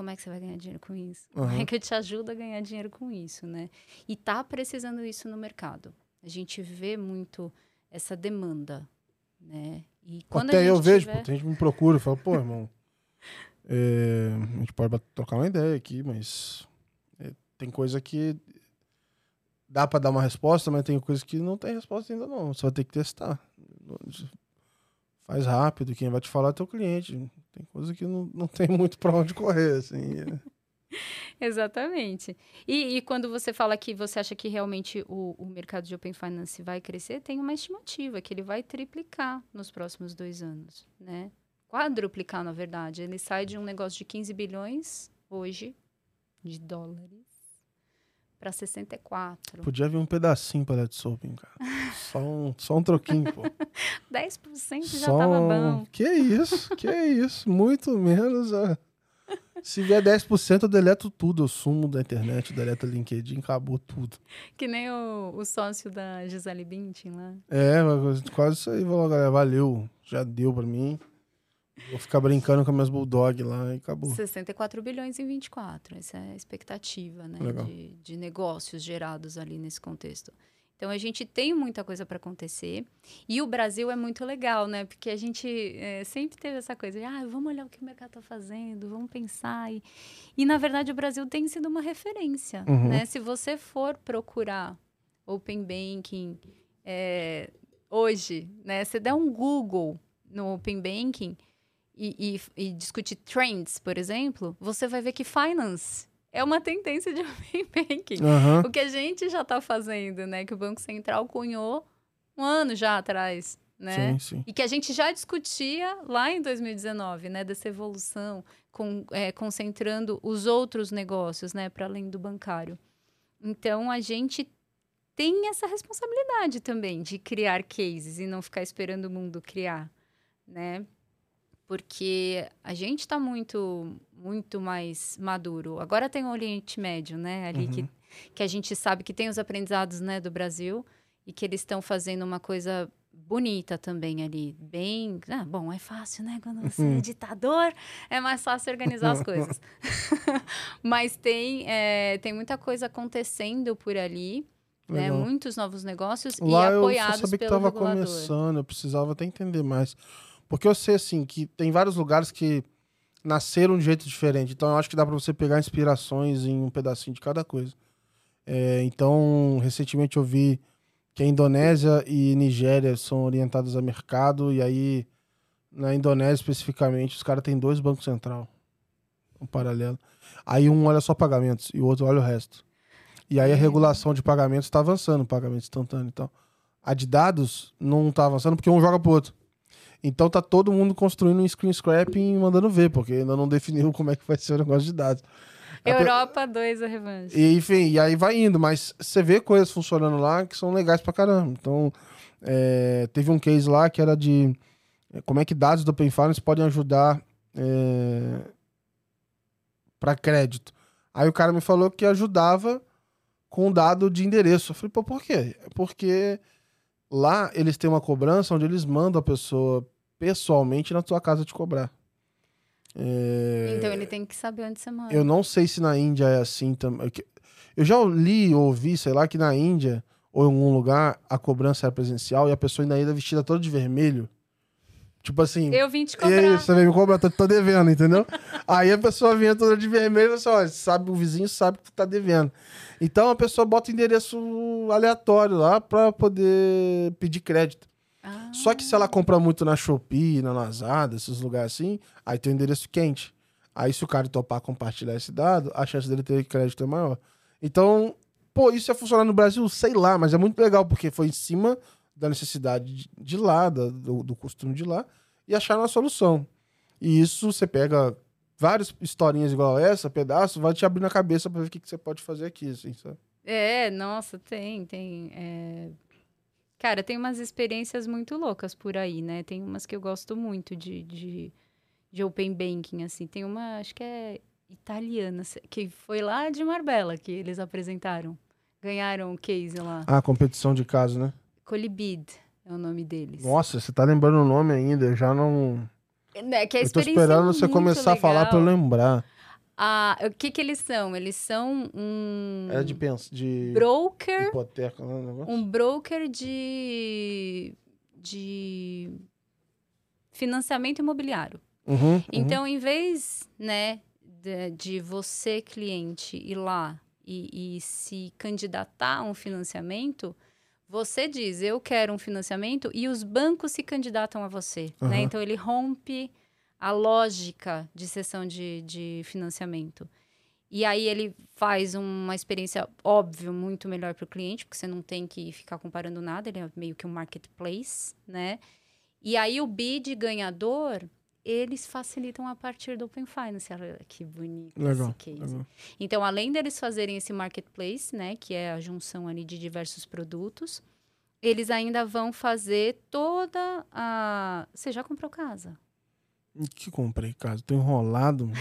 como é que você vai ganhar dinheiro com isso? Uhum. Como é que eu te ajudo a ganhar dinheiro com isso, né? E tá precisando isso no mercado. A gente vê muito essa demanda, né? E quando Até eu vejo, tiver... pô, tem gente me procura e fala, pô, irmão, é, [LAUGHS] a gente pode trocar uma ideia aqui, mas é, tem coisa que dá para dar uma resposta, mas tem coisa que não tem resposta ainda não. Você vai ter que testar. Faz rápido, quem vai te falar é teu cliente. Tem coisa que não, não tem muito para onde correr, assim. [LAUGHS] Exatamente. E, e, quando você fala que você acha que realmente o, o mercado de Open Finance vai crescer, tem uma estimativa que ele vai triplicar nos próximos dois anos, né? Quadruplicar, na verdade. Ele sai de um negócio de 15 bilhões hoje de dólares para 64. Podia vir um pedacinho para Let's Open, cara. só, um, só um troquinho, pô. [LAUGHS] 10% já só tava bom. Que isso, que isso. Muito menos. Ó. Se vier 10%, eu deleto tudo. Eu sumo da internet, deleto o LinkedIn, acabou tudo. Que nem o, o sócio da Gisele Bündchen lá. É, quase isso aí, galera. Valeu. Já deu para mim. Vou ficar brincando com meus bulldog lá e acabou. 64 bilhões em 24. Essa é a expectativa né, de, de negócios gerados ali nesse contexto. Então a gente tem muita coisa para acontecer. E o Brasil é muito legal, né? Porque a gente é, sempre teve essa coisa de, ah, vamos olhar o que o mercado está fazendo, vamos pensar. E, e, na verdade, o Brasil tem sido uma referência. Uhum. Né? Se você for procurar Open Banking é, hoje, né? Se der um Google no Open Banking, e, e, e discutir trends, por exemplo, você vai ver que finance é uma tendência de [LAUGHS] open banking. Uhum. O que a gente já está fazendo, né? Que o Banco Central cunhou um ano já atrás, né? Sim, sim. E que a gente já discutia lá em 2019, né? Dessa evolução, com, é, concentrando os outros negócios, né? Para além do bancário. Então, a gente tem essa responsabilidade também de criar cases e não ficar esperando o mundo criar, né? Porque a gente está muito muito mais maduro. Agora tem o Oriente Médio, né, ali uhum. que, que a gente sabe que tem os aprendizados, né, do Brasil e que eles estão fazendo uma coisa bonita também ali, bem, ah, bom, é fácil, né, quando você é ditador, é mais fácil organizar as [LAUGHS] coisas. [LAUGHS] Mas tem é, tem muita coisa acontecendo por ali. Né? Muitos novos negócios Lá e apoiados eu sabia que estava começando, eu precisava até entender mais. Porque eu sei, assim, que tem vários lugares que nasceram de um jeito diferente. Então, eu acho que dá para você pegar inspirações em um pedacinho de cada coisa. É, então, recentemente eu vi que a Indonésia e Nigéria são orientadas a mercado, e aí na Indonésia especificamente, os caras têm dois bancos central, um paralelo. Aí um olha só pagamentos e o outro olha o resto. E aí a Uhum. regulação de pagamentos está avançando, pagamento instantâneo e tal. A de dados não está avançando porque um joga pro outro. Então tá todo mundo construindo um screen scrapping e mandando ver, porque ainda não definiu [LAUGHS] como é que vai ser o negócio de dados. Europa 2, a revanche. e, enfim, e aí vai indo, mas você vê coisas funcionando lá que são legais pra caramba. Então, é, teve um case lá que era de é, como é que dados do Open Finance podem ajudar é, para crédito. Aí o cara me falou que ajudava com dado de endereço. Eu falei, pô, por quê? É Porque lá eles têm uma cobrança onde eles mandam a pessoa pessoalmente na tua casa te cobrar. É, Então ele tem que saber onde você mora. eu não sei se na Índia é assim também. Eu já li ou ouvi, sei lá, que na Índia ou em algum lugar a cobrança era presencial e a pessoa ainda ia vestida toda de vermelho. Tipo assim, Eu vim te e aí, cobrar. você vem me cobrar, tô, tô devendo, entendeu? [LAUGHS] aí a pessoa vinha toda de vermelho e você, olha, sabe, o vizinho sabe que tu tá devendo. Então a pessoa bota endereço aleatório lá pra poder pedir crédito. Ah, Só que se ela compra muito na Shopee, na Lazada, esses lugares assim, aí tem o endereço quente. Aí se o cara topar compartilhar esse dado, a chance dele ter crédito é maior. Então, pô, isso ia funcionar no Brasil? Sei lá, mas é muito legal, porque foi em cima da necessidade de- lá, do, do costume de lá, e acharam uma solução. E isso você pega várias historinhas igual essa, pedaço, vai te abrir na cabeça pra ver o que, que você pode fazer aqui, assim, sabe? É, nossa, tem, tem. é. Cara, tem umas experiências muito loucas por aí, né? Tem umas que eu gosto muito de, de, de open banking, assim. Tem uma, acho que é italiana, que foi lá de Marbella que eles apresentaram. Ganharam o case lá. Ah, competição de caso, né? Colibid é o nome deles. Nossa, você tá lembrando o nome ainda, eu já não... É, que a Eu tô esperando é você começar a falar pra eu legal. lembrar. Ah, o que que eles são? Eles são um É de pensa, de broker hipoteca, né? o negócio? um broker de, de financiamento imobiliário. Uhum, uhum. Então, em vez, né, de, de você, cliente, ir lá e, e se candidatar a um financiamento, você diz, eu quero um financiamento, e os bancos se candidatam a você. Aham. Né? Então, ele rompe a lógica de sessão de, de financiamento. E aí ele faz uma experiência, óbvio, muito melhor para o cliente, porque você não tem que ficar comparando nada, ele é meio que um marketplace, né? E aí o bid ganhador, eles facilitam a partir do Open Finance. Olha que bonito Legal, esse case. legal. Então, além deles fazerem esse marketplace, né, que é a junção ali de diversos produtos, eles ainda vão fazer toda a... Você já comprou casa? O que comprei, cara? Tô enrolado. mano.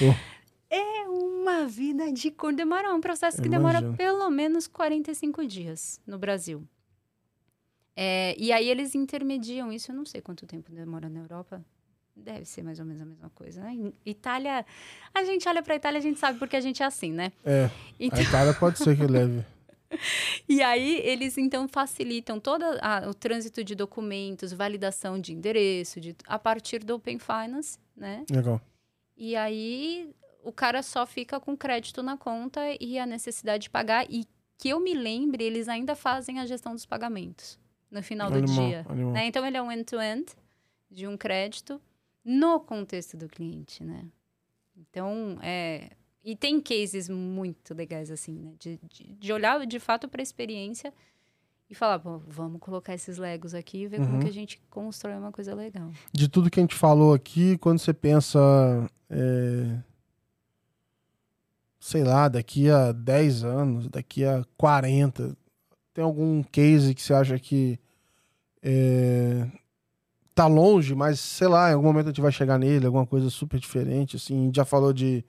[LAUGHS] É uma vida de cor. Demora um processo que demora pelo menos 45 dias no Brasil. É, e aí eles intermediam isso. Eu não sei quanto tempo demora na Europa. Deve ser mais ou menos a mesma coisa, né? Em Itália, a gente olha pra Itália, a gente sabe porque a gente é assim, né? É, Então, a Itália pode ser que leve. [LAUGHS] [LAUGHS] E aí, eles então facilitam todo a- o trânsito de documentos, validação de endereço, de, a partir do Open Finance, né? Legal. E aí, o cara só fica com crédito na conta e a necessidade de pagar. E que eu me lembre, eles ainda fazem a gestão dos pagamentos no final do Animal, dia. animal. né? Então, ele é um end-to-end de um crédito no contexto do cliente, né? Então, é... E tem cases muito legais, assim, né? De, de, de olhar, de fato, para a experiência e falar, pô, vamos colocar esses legos aqui e ver Uhum. como que a gente constrói uma coisa legal. De tudo que a gente falou aqui, quando você pensa. é, sei lá, daqui a 10 anos, daqui a 40, tem algum case que você acha que. É, tá longe, mas sei lá, em algum momento a gente vai chegar nele, alguma coisa super diferente. Assim, a gente já falou de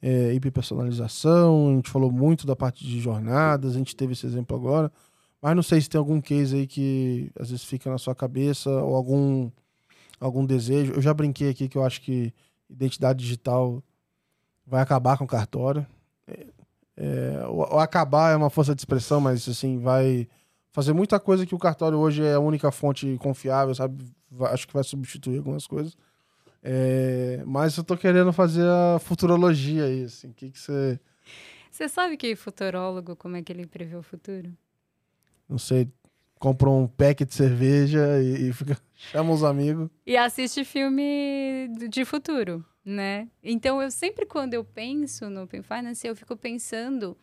é, hiperpersonalização, a gente falou muito da parte de jornadas, a gente teve esse exemplo agora. Mas não sei se tem algum case aí que às vezes fica na sua cabeça ou algum, algum desejo. Eu já brinquei aqui que eu acho que identidade digital vai acabar com cartório. É, é, o, o acabar é uma força de expressão, mas assim, vai fazer muita coisa que o cartório hoje é a única fonte confiável, sabe? Vai- acho que vai substituir algumas coisas. É, mas eu tô querendo fazer a futurologia aí, assim. O que que você... Você sabe que futurólogo, como é que ele prevê o futuro? Não sei, compra um pack de cerveja e, e fica, [LAUGHS] chama os amigos. E assiste filme de futuro, né? Então, eu sempre, quando eu penso no Open Finance, eu fico pensando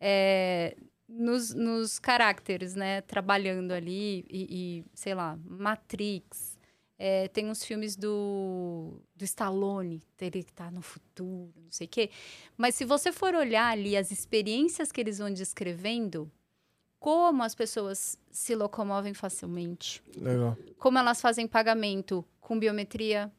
é, nos, nos caracteres, né? Trabalhando ali e, e sei lá, Matrix. É, tem uns filmes do, do Stallone, ele que tá no futuro, não sei o quê. Mas se você for olhar ali as experiências que eles vão descrevendo, como as pessoas se locomovem facilmente, Legal. como elas fazem pagamento com biometria,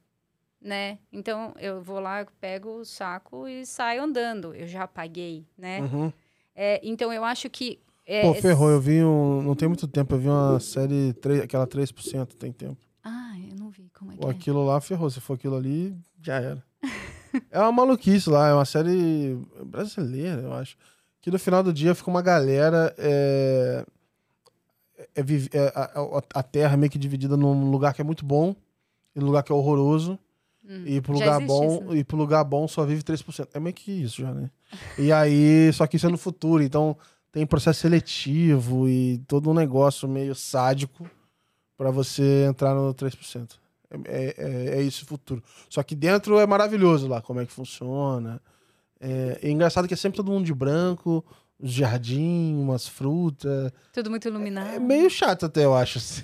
né? Então eu vou lá, pego o saco e saio andando. Eu já paguei, né? Uhum. É, então eu acho que. é, Pô, ferrou, eu vi um. Não tem muito tempo, eu vi uma série, 3, aquela 3%, tem tempo. Ah, eu não vi como é que Pô, é. aquilo lá ferrou. Se for aquilo ali, já era. [LAUGHS] é uma maluquice lá, é uma série brasileira, eu acho. Que no final do dia fica uma galera. É, é, vive- é, a, a- terra meio que dividida num lugar que é muito bom e num lugar que é horroroso. Hum, E pro lugar bom, isso. e pro lugar bom só vive 3%. É meio que isso já, né? E aí, só que isso é no futuro, então tem processo seletivo e todo um negócio meio sádico pra você entrar no 3%. É, é, é isso o futuro. Só que dentro é maravilhoso lá, como é que funciona. É, é engraçado que é sempre todo mundo de branco, os jardim, umas frutas. Tudo muito iluminado. É meio chato até, eu acho. Assim.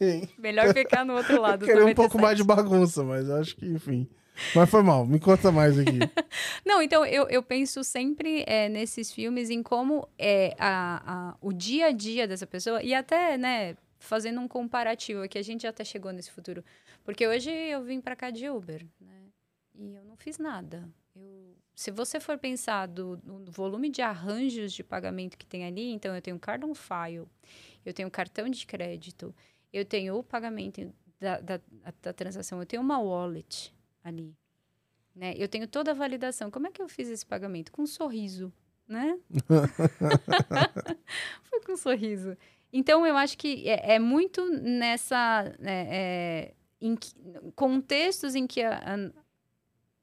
[LAUGHS] Melhor ficar no outro lado. Querer um pouco 97. mais de bagunça, mas acho que, enfim. Mas foi mal, me conta mais aqui. [LAUGHS] Não, então eu, eu penso sempre é, nesses filmes em como é a, a- o dia a dia dessa pessoa e até, né, fazendo um comparativo aqui, a gente até chegou nesse futuro. Porque hoje eu vim pra cá de Uber, né? E eu não fiz nada. Eu, se você for pensar do, no volume de arranjos de pagamento que tem ali, então eu tenho card on file, eu tenho cartão de crédito, eu tenho o pagamento da, da, da transação, eu tenho uma wallet ali. Né? Eu tenho toda a validação. Como é que eu fiz esse pagamento? Com um sorriso, né? [LAUGHS] [LAUGHS] Foi com um sorriso. Então, eu acho que é, é muito nessa... é, é, em que- contextos em que a,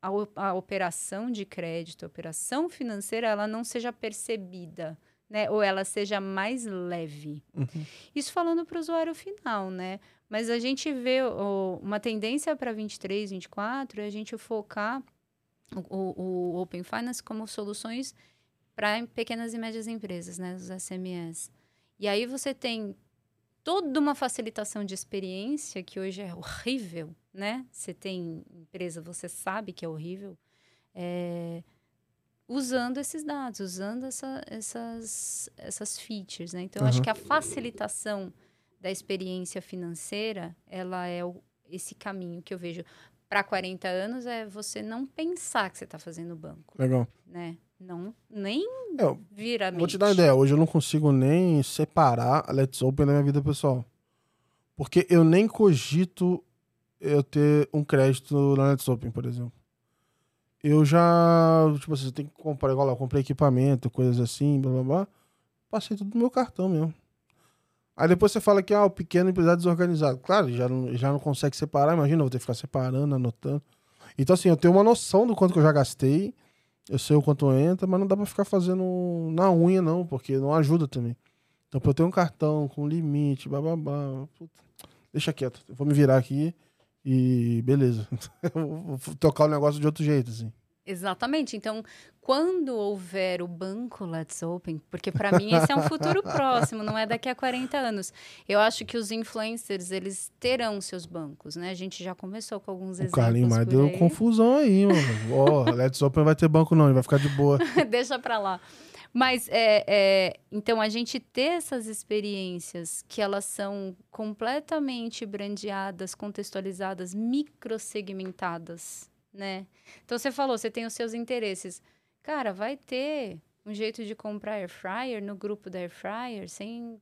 a, a operação de crédito, a operação financeira, ela não seja percebida, né? Ou ela seja mais leve. Uhum. Isso falando para o usuário final, né? Mas a gente vê uma tendência para 23, 24 é a gente focar o, o- o Open Finance como soluções para pequenas e médias empresas, né? Os SMEs. E aí você tem toda uma facilitação de experiência que hoje é horrível, né? Você tem empresa, você sabe que é horrível. é, usando esses dados, usando essa- essas, essas features, né? Então, eu acho que a facilitação da experiência financeira, ela é o- esse caminho que eu vejo. Para 40 anos é você não pensar que você está fazendo banco, Legal. né? Não, nem eu vira vou te dar uma ideia. Hoje eu não consigo nem separar a Let's Open da minha vida pessoal. Porque eu nem cogito eu ter um crédito na Let's Open, por exemplo. Eu já, tipo assim, você tem que comprar, igual lá, eu comprei equipamento, coisas assim, blá blá blá. Passei tudo no meu cartão mesmo. Aí depois você fala que ah, o pequeno empresário desorganizado. Claro, já não, já não consegue separar, imagina, eu vou ter que ficar separando, anotando. Então, assim, eu tenho uma noção do quanto que eu já gastei, eu sei o quanto entra, mas não dá pra ficar fazendo na unha, não, porque não ajuda também. Então, pra eu ter um cartão com limite, bababá, puta, deixa quieto, eu vou me virar aqui e beleza. [LAUGHS] Eu vou tocar o negócio de outro jeito, assim. Exatamente. Então, quando houver o banco Let's Open, porque para mim esse é um futuro [LAUGHS] próximo, não é daqui a 40 anos. Eu acho que os influencers, eles terão seus bancos, né? A gente já começou com alguns O exemplos Carlinho mais por deu aí. confusão aí, mano. Ó, [LAUGHS] Let's Open não vai ter banco não, ele vai ficar de boa. [LAUGHS] Deixa pra lá. Mas, é, é, então, a gente ter essas experiências que elas são completamente brandeadas, contextualizadas, microsegmentadas, né? Então, você falou, você tem os seus interesses. Cara, vai ter um jeito de comprar air fryer no grupo da air fryer sem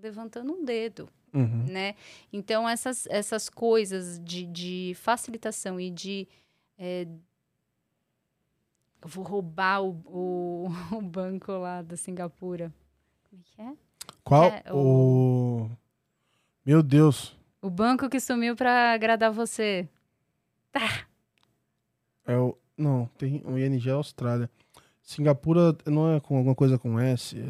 levantando um dedo Uhum. né? Então, essas, essas coisas de, de facilitação e de. é, eu vou roubar o, o, [LAUGHS] o banco lá da Singapura. Como é que é? Qual? É, o... Meu Deus. O banco que sumiu pra agradar você. É o... Não, tem o ING é Austrália. Singapura não é com alguma coisa com S? É...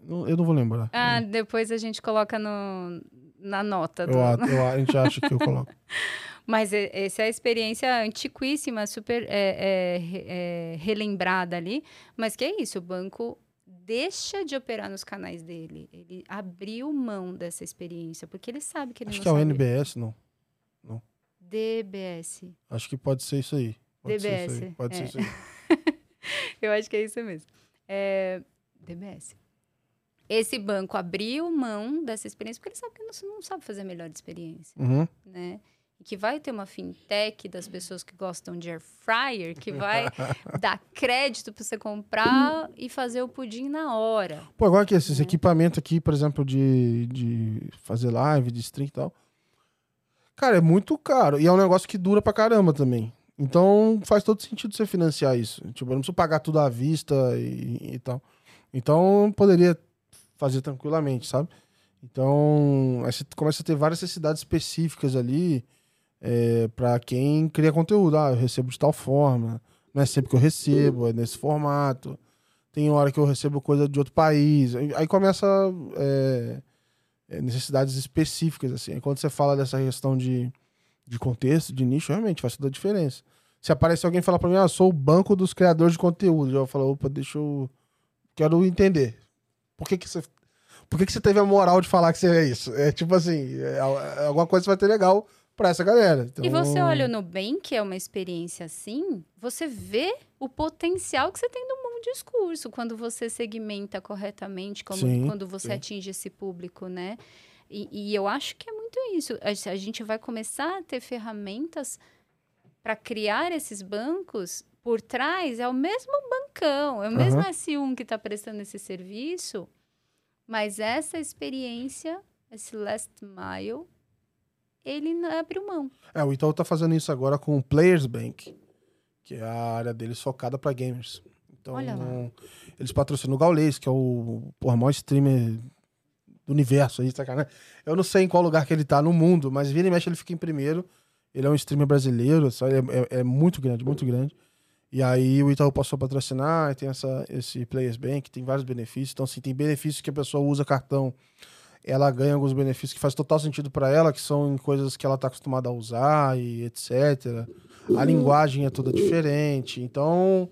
não- Eu não vou lembrar. Ah, depois a gente coloca no, na nota. Do... Eu, a- eu a- gente acha que eu coloco. [LAUGHS] Mas essa é a experiência antiquíssima, super é, é, é, relembrada ali. Mas que é isso, o banco deixa de operar nos canais dele. Ele abriu mão dessa experiência, porque ele sabe que ele Acho não que é o. NBS, não. DBS. Acho que pode ser isso aí. Pode ser. DBS, Pode é. ser isso aí. [LAUGHS] Eu acho que é isso mesmo. É, DBS. Esse banco abriu mão dessa experiência porque ele sabe que não, não sabe fazer a melhor experiência, Uhum. né? E que vai ter uma fintech das pessoas que gostam de air fryer que vai [LAUGHS] dar crédito para você comprar e fazer o pudim na hora. Pô, agora que esses Né? equipamentos aqui, por exemplo, de, de fazer live, de stream e tal. Cara, é muito caro. E é um negócio que dura pra caramba também. Então faz todo sentido você financiar isso. Tipo, eu não preciso pagar tudo à vista e, e tal. Então poderia fazer tranquilamente, sabe? Então, aí você começa a ter várias necessidades específicas ali é, para quem cria conteúdo. Ah, eu recebo de tal forma. Não é sempre que eu recebo, é nesse formato. Tem hora que eu recebo coisa de outro país. Aí começa é, é, necessidades específicas, assim. Quando você fala dessa questão de, de contexto, de nicho, realmente faz toda a diferença. Se aparecer alguém e falar pra mim, ah, sou o banco dos criadores de conteúdo, eu falar, opa, deixa eu. Quero entender. Por que, que você. Por que, que você teve a moral de falar que você é isso? É tipo assim, é, é alguma coisa vai ter legal pra essa galera. Então, E você olha o Nubank, que é uma experiência assim, você vê o potencial que você tem no bom discurso quando você segmenta corretamente, como, Sim, quando você sim. atinge esse público, né? E, e eu acho que é muito isso. A, a gente vai começar a ter ferramentas para criar esses bancos por trás. É o mesmo bancão, é o mesmo Aham. S1 que está prestando esse serviço, mas essa experiência, esse last mile, ele não abriu mão. É, o Itaú tá fazendo isso agora com o Players Bank, que é a área deles focada pra gamers. Então, eles patrocinam o Gaules, que é o porra, maior streamer do universo aí, sacanagem. Eu não sei em qual lugar que ele tá no mundo, mas vira e mexe ele fica em primeiro. Ele é um streamer brasileiro, sabe? É, é- é muito grande, muito grande. E aí o Itaú passou a patrocinar, tem essa, esse Players Bank, tem vários benefícios. Então, assim, tem benefícios que a pessoa usa cartão, ela ganha alguns benefícios que faz total sentido para ela, que são em coisas que ela tá acostumada a usar e etc. A linguagem é toda diferente. Então,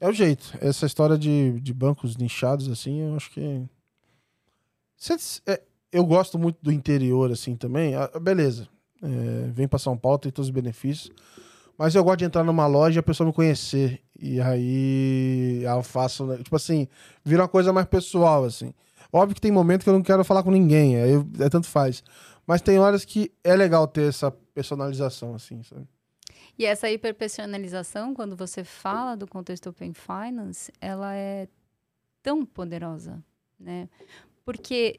é o jeito. Essa história de, de bancos nichados, assim, eu acho que. É, eu gosto muito do interior, assim, também. Ah, beleza. É, vem para São Paulo, tem todos os benefícios. Mas eu gosto de entrar numa loja e a pessoa me conhecer. E aí eu faço, né, tipo assim, vira uma coisa mais pessoal, assim. Óbvio que tem momento que eu não quero falar com ninguém, eu- é tanto faz. Mas tem horas que é legal ter essa personalização, assim, sabe? E essa hiperpersonalização, quando você fala do contexto Open Finance, ela é tão poderosa, né? Porque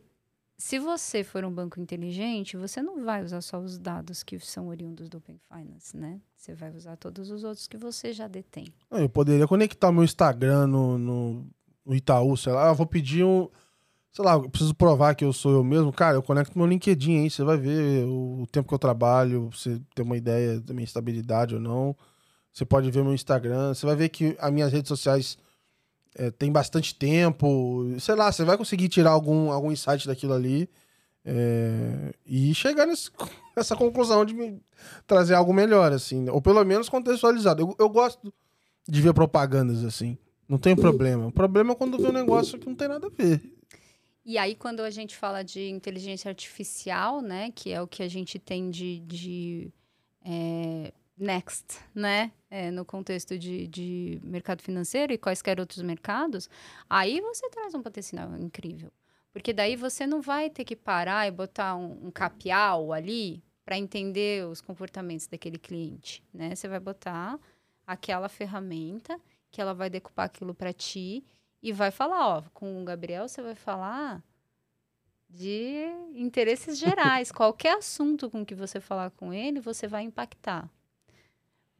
se você for um banco inteligente, você não vai usar só os dados que são oriundos do Open Finance, né? Você vai usar todos os outros que você já detém. Ah, Eu poderia conectar meu Instagram no, no, no Itaú, sei lá, eu vou pedir um. Sei lá, eu preciso provar que eu sou eu mesmo. Cara, eu conecto meu LinkedIn aí, você vai ver o, o tempo que eu trabalho, você ter uma ideia da minha estabilidade ou não. Você pode ver meu Instagram, você vai ver que as minhas redes sociais é, tem bastante tempo. Sei lá, você vai conseguir tirar algum, algum insight daquilo ali é, e chegar nesse- [LAUGHS] nessa conclusão de trazer algo melhor, assim. Ou pelo menos contextualizado. Eu, eu gosto de ver propagandas assim. Não tem problema. O problema é quando vê um negócio que não tem nada a ver. E aí, quando a gente fala de inteligência artificial, né, que é o que a gente tem de, de é, next, né, é, no contexto de, de mercado financeiro e quaisquer outros mercados, aí você traz um potencial incrível. Porque daí você não vai ter que parar e botar um, um capial ali para entender os comportamentos daquele cliente, né? Você vai botar aquela ferramenta que ela vai decupar aquilo para ti e vai falar, ó, com o Gabriel você vai falar de interesses gerais. [LAUGHS] Qualquer assunto com que você falar com ele, você vai impactar.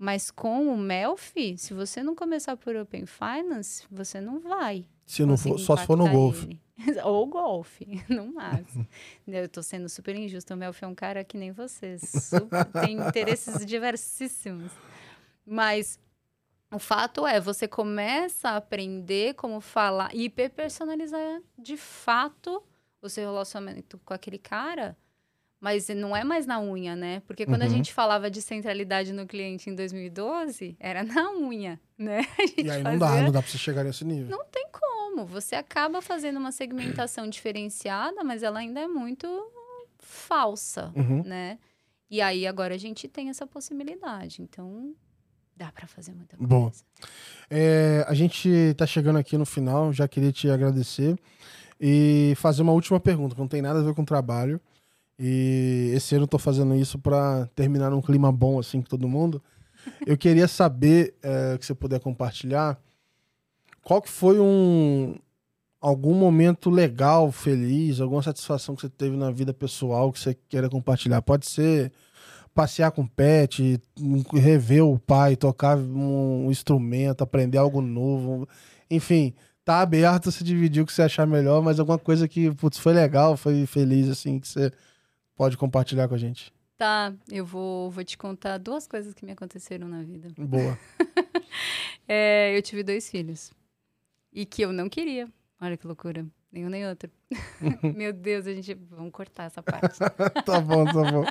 Mas com o Melfi, se você não começar por Open Finance, você não vai. Se não for, só se for no golfe. [LAUGHS] Ou golfe, [LAUGHS] no máximo. Eu tô sendo super injusta. O Melfi é um cara que nem você. super- tem interesses [LAUGHS] diversíssimos. Mas o fato é, você começa a aprender como falar e hiperpersonalizar de fato o seu relacionamento com aquele cara, mas não é mais na unha, né? Porque quando Uhum. a gente falava de centralidade no cliente em 2012, era na unha, né? [LAUGHS] A gente E aí não dá, fazia- não dá pra você chegar nesse nível. Não tem como. Você acaba fazendo uma segmentação diferenciada, mas ela ainda é muito falsa, Uhum. né? E aí agora a gente tem essa possibilidade. Então, dá pra fazer muita coisa. Boa. É, a gente tá chegando aqui no final, já queria te agradecer e fazer uma última pergunta, que não tem nada a ver com o trabalho. E esse ano eu tô fazendo isso pra terminar num clima bom, assim, com todo mundo. Eu queria saber, é, que você puder compartilhar, qual que foi um algum momento legal, feliz, alguma satisfação que você teve na vida pessoal que você queira compartilhar. Pode ser passear com o pet, rever o pai, tocar um instrumento, aprender algo novo. Enfim, tá aberto se dividir o que você achar melhor, mas alguma coisa que putz, foi legal, foi feliz, assim, que você pode compartilhar com a gente. Tá, eu vou, vou te contar duas coisas que me aconteceram na vida. Boa. [LAUGHS] É, eu tive dois filhos. E que eu não queria. Olha que loucura. Nenhum nem outro. [LAUGHS] Meu Deus, a gente. Vamos cortar essa parte. [LAUGHS] tá bom, tá bom.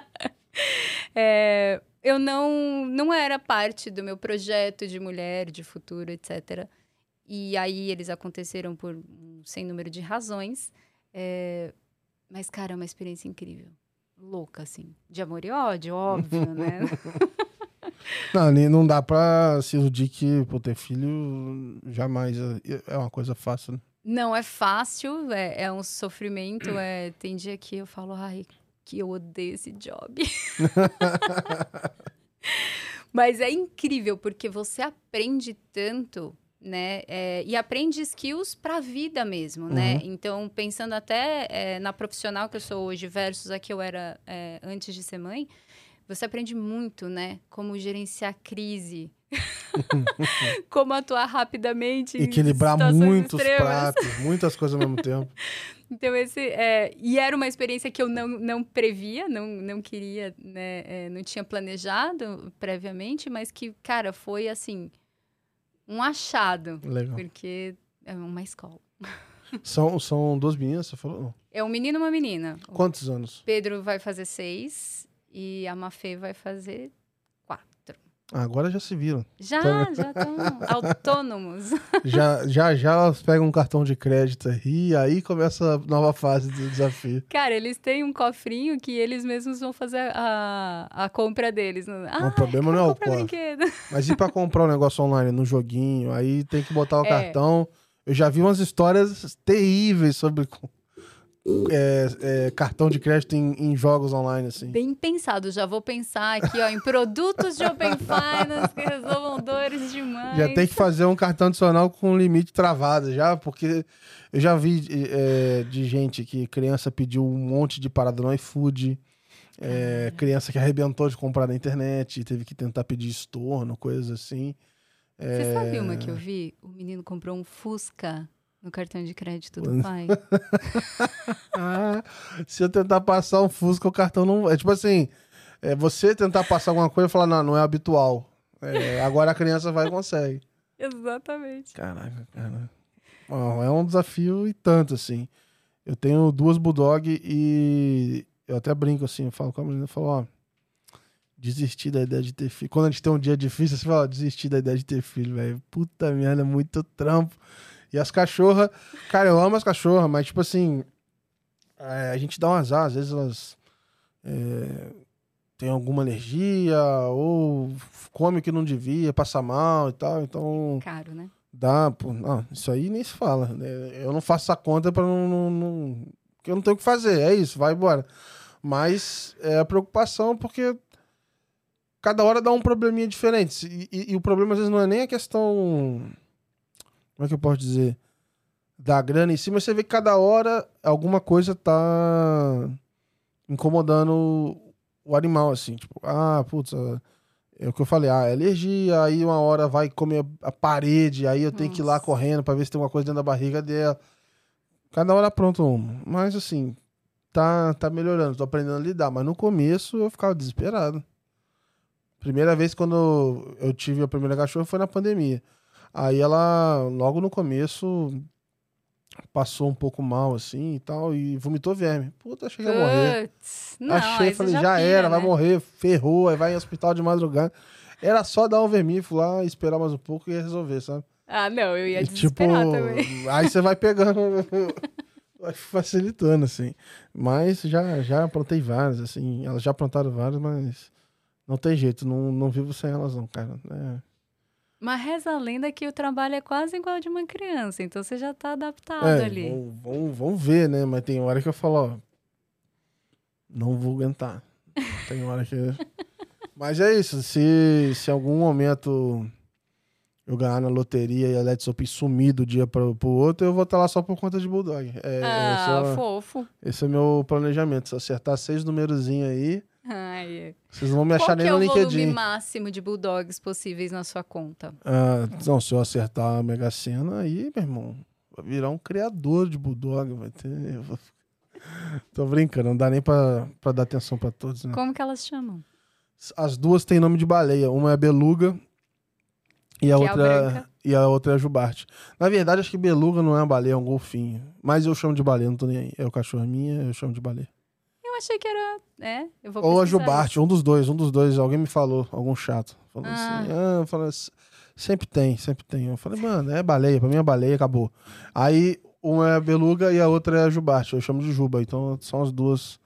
É, eu não, não era parte do meu projeto de mulher, de futuro, etc. E aí eles aconteceram por um sem número de razões. É, mas, cara, é uma experiência incrível. Louca, assim. De amor e ódio, óbvio, né? [LAUGHS] Não, não dá pra se iludir que pô, ter filho jamais é- é uma coisa fácil, né? Não é fácil, é, é um sofrimento. É, tem dia que eu falo, ai, que eu odeio esse job. [LAUGHS] [LAUGHS] Mas é incrível, porque você aprende tanto, né? é, e aprende skills para a vida mesmo, né? Uhum. Então, pensando até é, na profissional que eu sou hoje versus a que eu era é, antes de ser mãe, você aprende muito, né? Como gerenciar crise. [LAUGHS] como atuar rapidamente Equilibrar muitos extremas. pratos, muitas coisas ao mesmo tempo. [LAUGHS] Então, esse. É, e era uma experiência que eu não, não previa, não, não queria, né? é, não tinha planejado previamente, mas que, cara, foi assim. Um achado. Legal. Porque é uma escola. [LAUGHS] São, são duas meninas, você falou? É um menino e uma menina. Quantos anos? Pedro vai fazer seis e a Mafê vai fazer agora já se viram. Já, já estão [LAUGHS] autônomos. Já, já já elas pegam um cartão de crédito e aí começa a nova fase do desafio. Cara, eles têm um cofrinho que eles mesmos vão fazer a, a compra deles. Ah, o problema não é o cofre. Mas e pra comprar um negócio online no joguinho? Aí tem que botar o É. cartão. Eu já vi umas histórias terríveis sobre é, é, cartão de crédito em, em jogos online, assim. Bem pensado, já vou pensar aqui, ó, em produtos de Open Finance que resolvam dores demais. Já tem que fazer um cartão adicional com limite travado já, porque eu já vi é, de gente que criança pediu um monte de parada no iFood, é, criança que arrebentou de comprar na internet, teve que tentar pedir estorno, coisas assim. Você sabe É. uma que eu vi? O menino comprou um Fusca no cartão de crédito do pai. [LAUGHS] Ah, se eu tentar passar um Fusca, o cartão não. É tipo assim, é, você tentar passar alguma coisa e falar, não, não é habitual. É, agora a criança vai e consegue. [LAUGHS] Exatamente. Caraca, cara. Ó, é um desafio e tanto, assim. Eu tenho duas Bulldog e eu até brinco assim, eu falo com a menina, eu falo, ó, desistir da ideia de ter filho. Quando a gente tem um dia difícil, você fala, ó, desistir da ideia de ter filho, velho. Puta merda, é muito trampo. E as cachorras, cara, eu amo as cachorras, mas tipo assim, é, a gente dá um azar, às vezes elas é, têm alguma alergia ou come o que não devia, passa mal e tal, então Caro, né? Dá, pô, não, isso aí nem se fala. né? Eu não faço essa conta para não, não, não- Porque eu não tenho o que fazer, é isso, vai embora. Mas é a preocupação porque cada hora dá um probleminha diferente. E, e- e o problema às vezes não é nem a questão. Como é que eu posso dizer? Da grana em si, mas você vê que cada hora alguma coisa tá incomodando o animal, assim. Tipo, ah, putz, ah, é o que eu falei, ah, é alergia, aí uma hora vai comer a parede, aí eu tenho que ir lá Nossa. correndo pra ver se tem alguma coisa dentro da barriga dela. Cada hora pronto uma. Mas assim, tá, tá melhorando, tô aprendendo a lidar. Mas no começo eu ficava desesperado. Primeira vez quando eu tive a primeira cachorra foi na pandemia. Aí ela, logo no começo, passou um pouco mal, assim, e tal, e vomitou verme. Puta, achei que ia morrer. Não, achei, falei, já, pira, era, vai né? morrer, ferrou, aí vai em hospital de madrugada. Era só dar um vermífugo lá, esperar mais um pouco e ia resolver, sabe? Ah, não, eu ia E, desesperar também. [LAUGHS] Aí você vai pegando, [LAUGHS] vai facilitando, assim. Mas já, já plantei várias, assim. Elas já plantaram várias, mas não tem jeito, não, não vivo sem elas, não, cara. É. Mas reza a lenda que o trabalho é quase igual de uma criança, então você já tá adaptado É, ali. vamos, vamos, ver, né? Mas tem hora que eu falo, ó, não vou aguentar. Tem hora que. [LAUGHS] Mas é isso. Se, se em algum momento eu ganhar na loteria e a Let's Open sumir do dia pro, pro outro, eu vou estar lá só por conta de Bulldog. É, ah, esse, é, fofo. esse é meu planejamento. Se acertar seis numerozinhos aí, Ai, vocês não vão me achar Qual nem é no o volume LinkedIn. máximo de bulldogs possíveis na sua conta? Ah, não, se eu acertar a Mega Sena, aí, meu irmão, vai virar um criador de Bulldog. Vai ter. vou- [LAUGHS] Tô brincando, não dá nem pra, pra dar atenção pra todos, né? Como que elas chamam? As duas têm nome de baleia. Uma é Beluga e a, Que é outra, branca. e a outra é a Jubarte. Na verdade, acho que Beluga não é uma baleia, é um golfinho. Mas eu chamo de baleia, não tô nem aí. É o cachorro minha, eu chamo de baleia. Achei que era. É, eu vou Ou a Jubarte, um dos dois, um dos dois. Alguém me falou, algum chato. Falou Ah. assim, ah, falei, "S- sempre tem, sempre tem. Eu falei, mano, é baleia, pra mim é baleia, acabou. Aí uma é a Beluga e a outra é a Jubarte, eu chamo de Juba. Então são as duas.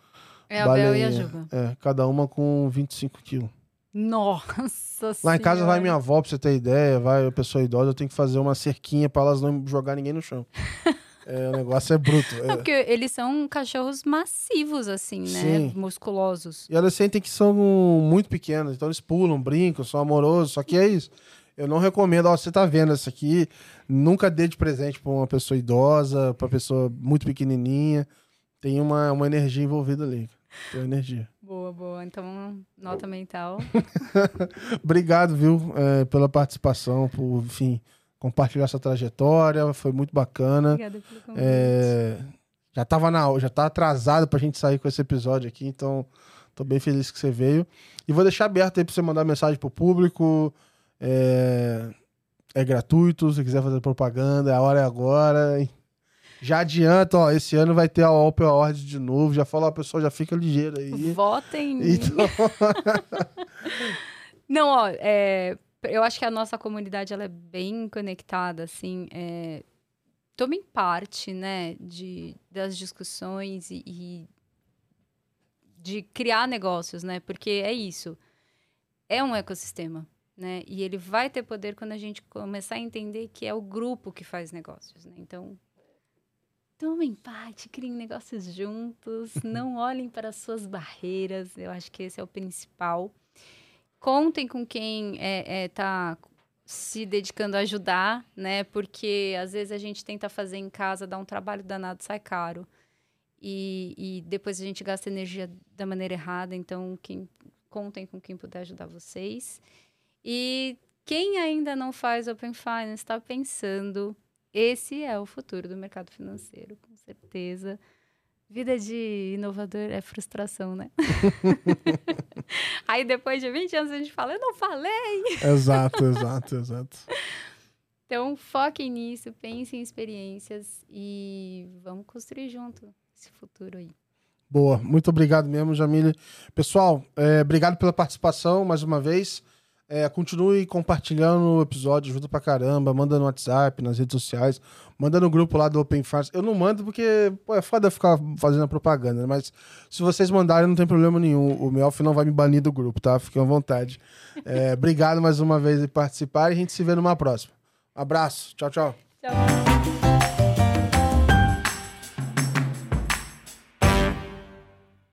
É a Bel e a. Juba. É, cada uma com 25 quilos. Nossa Lá em casa vai Senhora. minha avó, pra você ter ideia, vai a pessoa idosa, eu tenho que fazer uma cerquinha pra elas não jogar ninguém no chão. [LAUGHS] é, o negócio é bruto. Não, é. porque eles são cachorros massivos, assim, né? Sim. Musculosos. E elas sentem que são muito pequenas, então eles pulam, brincam, são amorosos, só que é isso. Eu não recomendo, ó, você tá vendo isso aqui, nunca dê de presente pra uma pessoa idosa, pra pessoa muito pequenininha. Tem uma, uma energia envolvida ali. Tem energia. Boa, boa. Então, nota mental. [LAUGHS] Obrigado, viu, é, pela participação, por, enfim, compartilhar essa trajetória, foi muito bacana. Obrigada pelo convite. É, já tava na já tá atrasado pra gente sair com esse episódio aqui, então tô bem feliz que você veio. E vou deixar aberto aí pra você mandar mensagem pro público. É, é gratuito, se quiser fazer propaganda, a hora é agora. Já adianta, ó, esse ano vai ter a Opel Award de novo. Já fala, ó, pessoal, já fica ligeiro aí. Votem. Então, [LAUGHS] [LAUGHS] Não, ó, é, eu acho que a nossa comunidade ela é bem conectada, assim. É, tomem parte, né, de, das discussões e, e de criar negócios, né? Porque é isso. É um ecossistema, né? E ele vai ter poder quando a gente começar a entender que é o grupo que faz negócios, né? Então, tomem parte, criem negócios juntos, não olhem para as suas barreiras. Eu acho que esse é o principal. Contem com quem é, é, tá se dedicando a ajudar, né? Porque às vezes a gente tenta fazer em casa, dá um trabalho danado, sai caro. E, e depois a gente gasta energia da maneira errada. Então, quem, contem com quem puder ajudar vocês. E quem ainda não faz Open Finance, está pensando, esse é o futuro do mercado financeiro, com certeza. Vida de inovador é frustração, né? [LAUGHS] Aí depois de 20 anos a gente fala, eu não falei. exato, exato, exato. Então foquem nisso, pensem em experiências e vamos construir junto esse futuro aí. Boa, muito obrigado mesmo, Jamile. Pessoal, é, obrigado pela participação mais uma vez. É, continue compartilhando o episódio, ajuda pra caramba. Manda no WhatsApp, nas redes sociais, manda no grupo lá do Open Finance. Eu não mando porque pô, é foda ficar fazendo a propaganda, né? mas se vocês mandarem, não tem problema nenhum. O Melf não vai me banir do grupo, tá? Fiquem à vontade. É, [LAUGHS] obrigado mais uma vez por participar e a gente se vê numa próxima. Abraço, tchau, tchau. Tchau.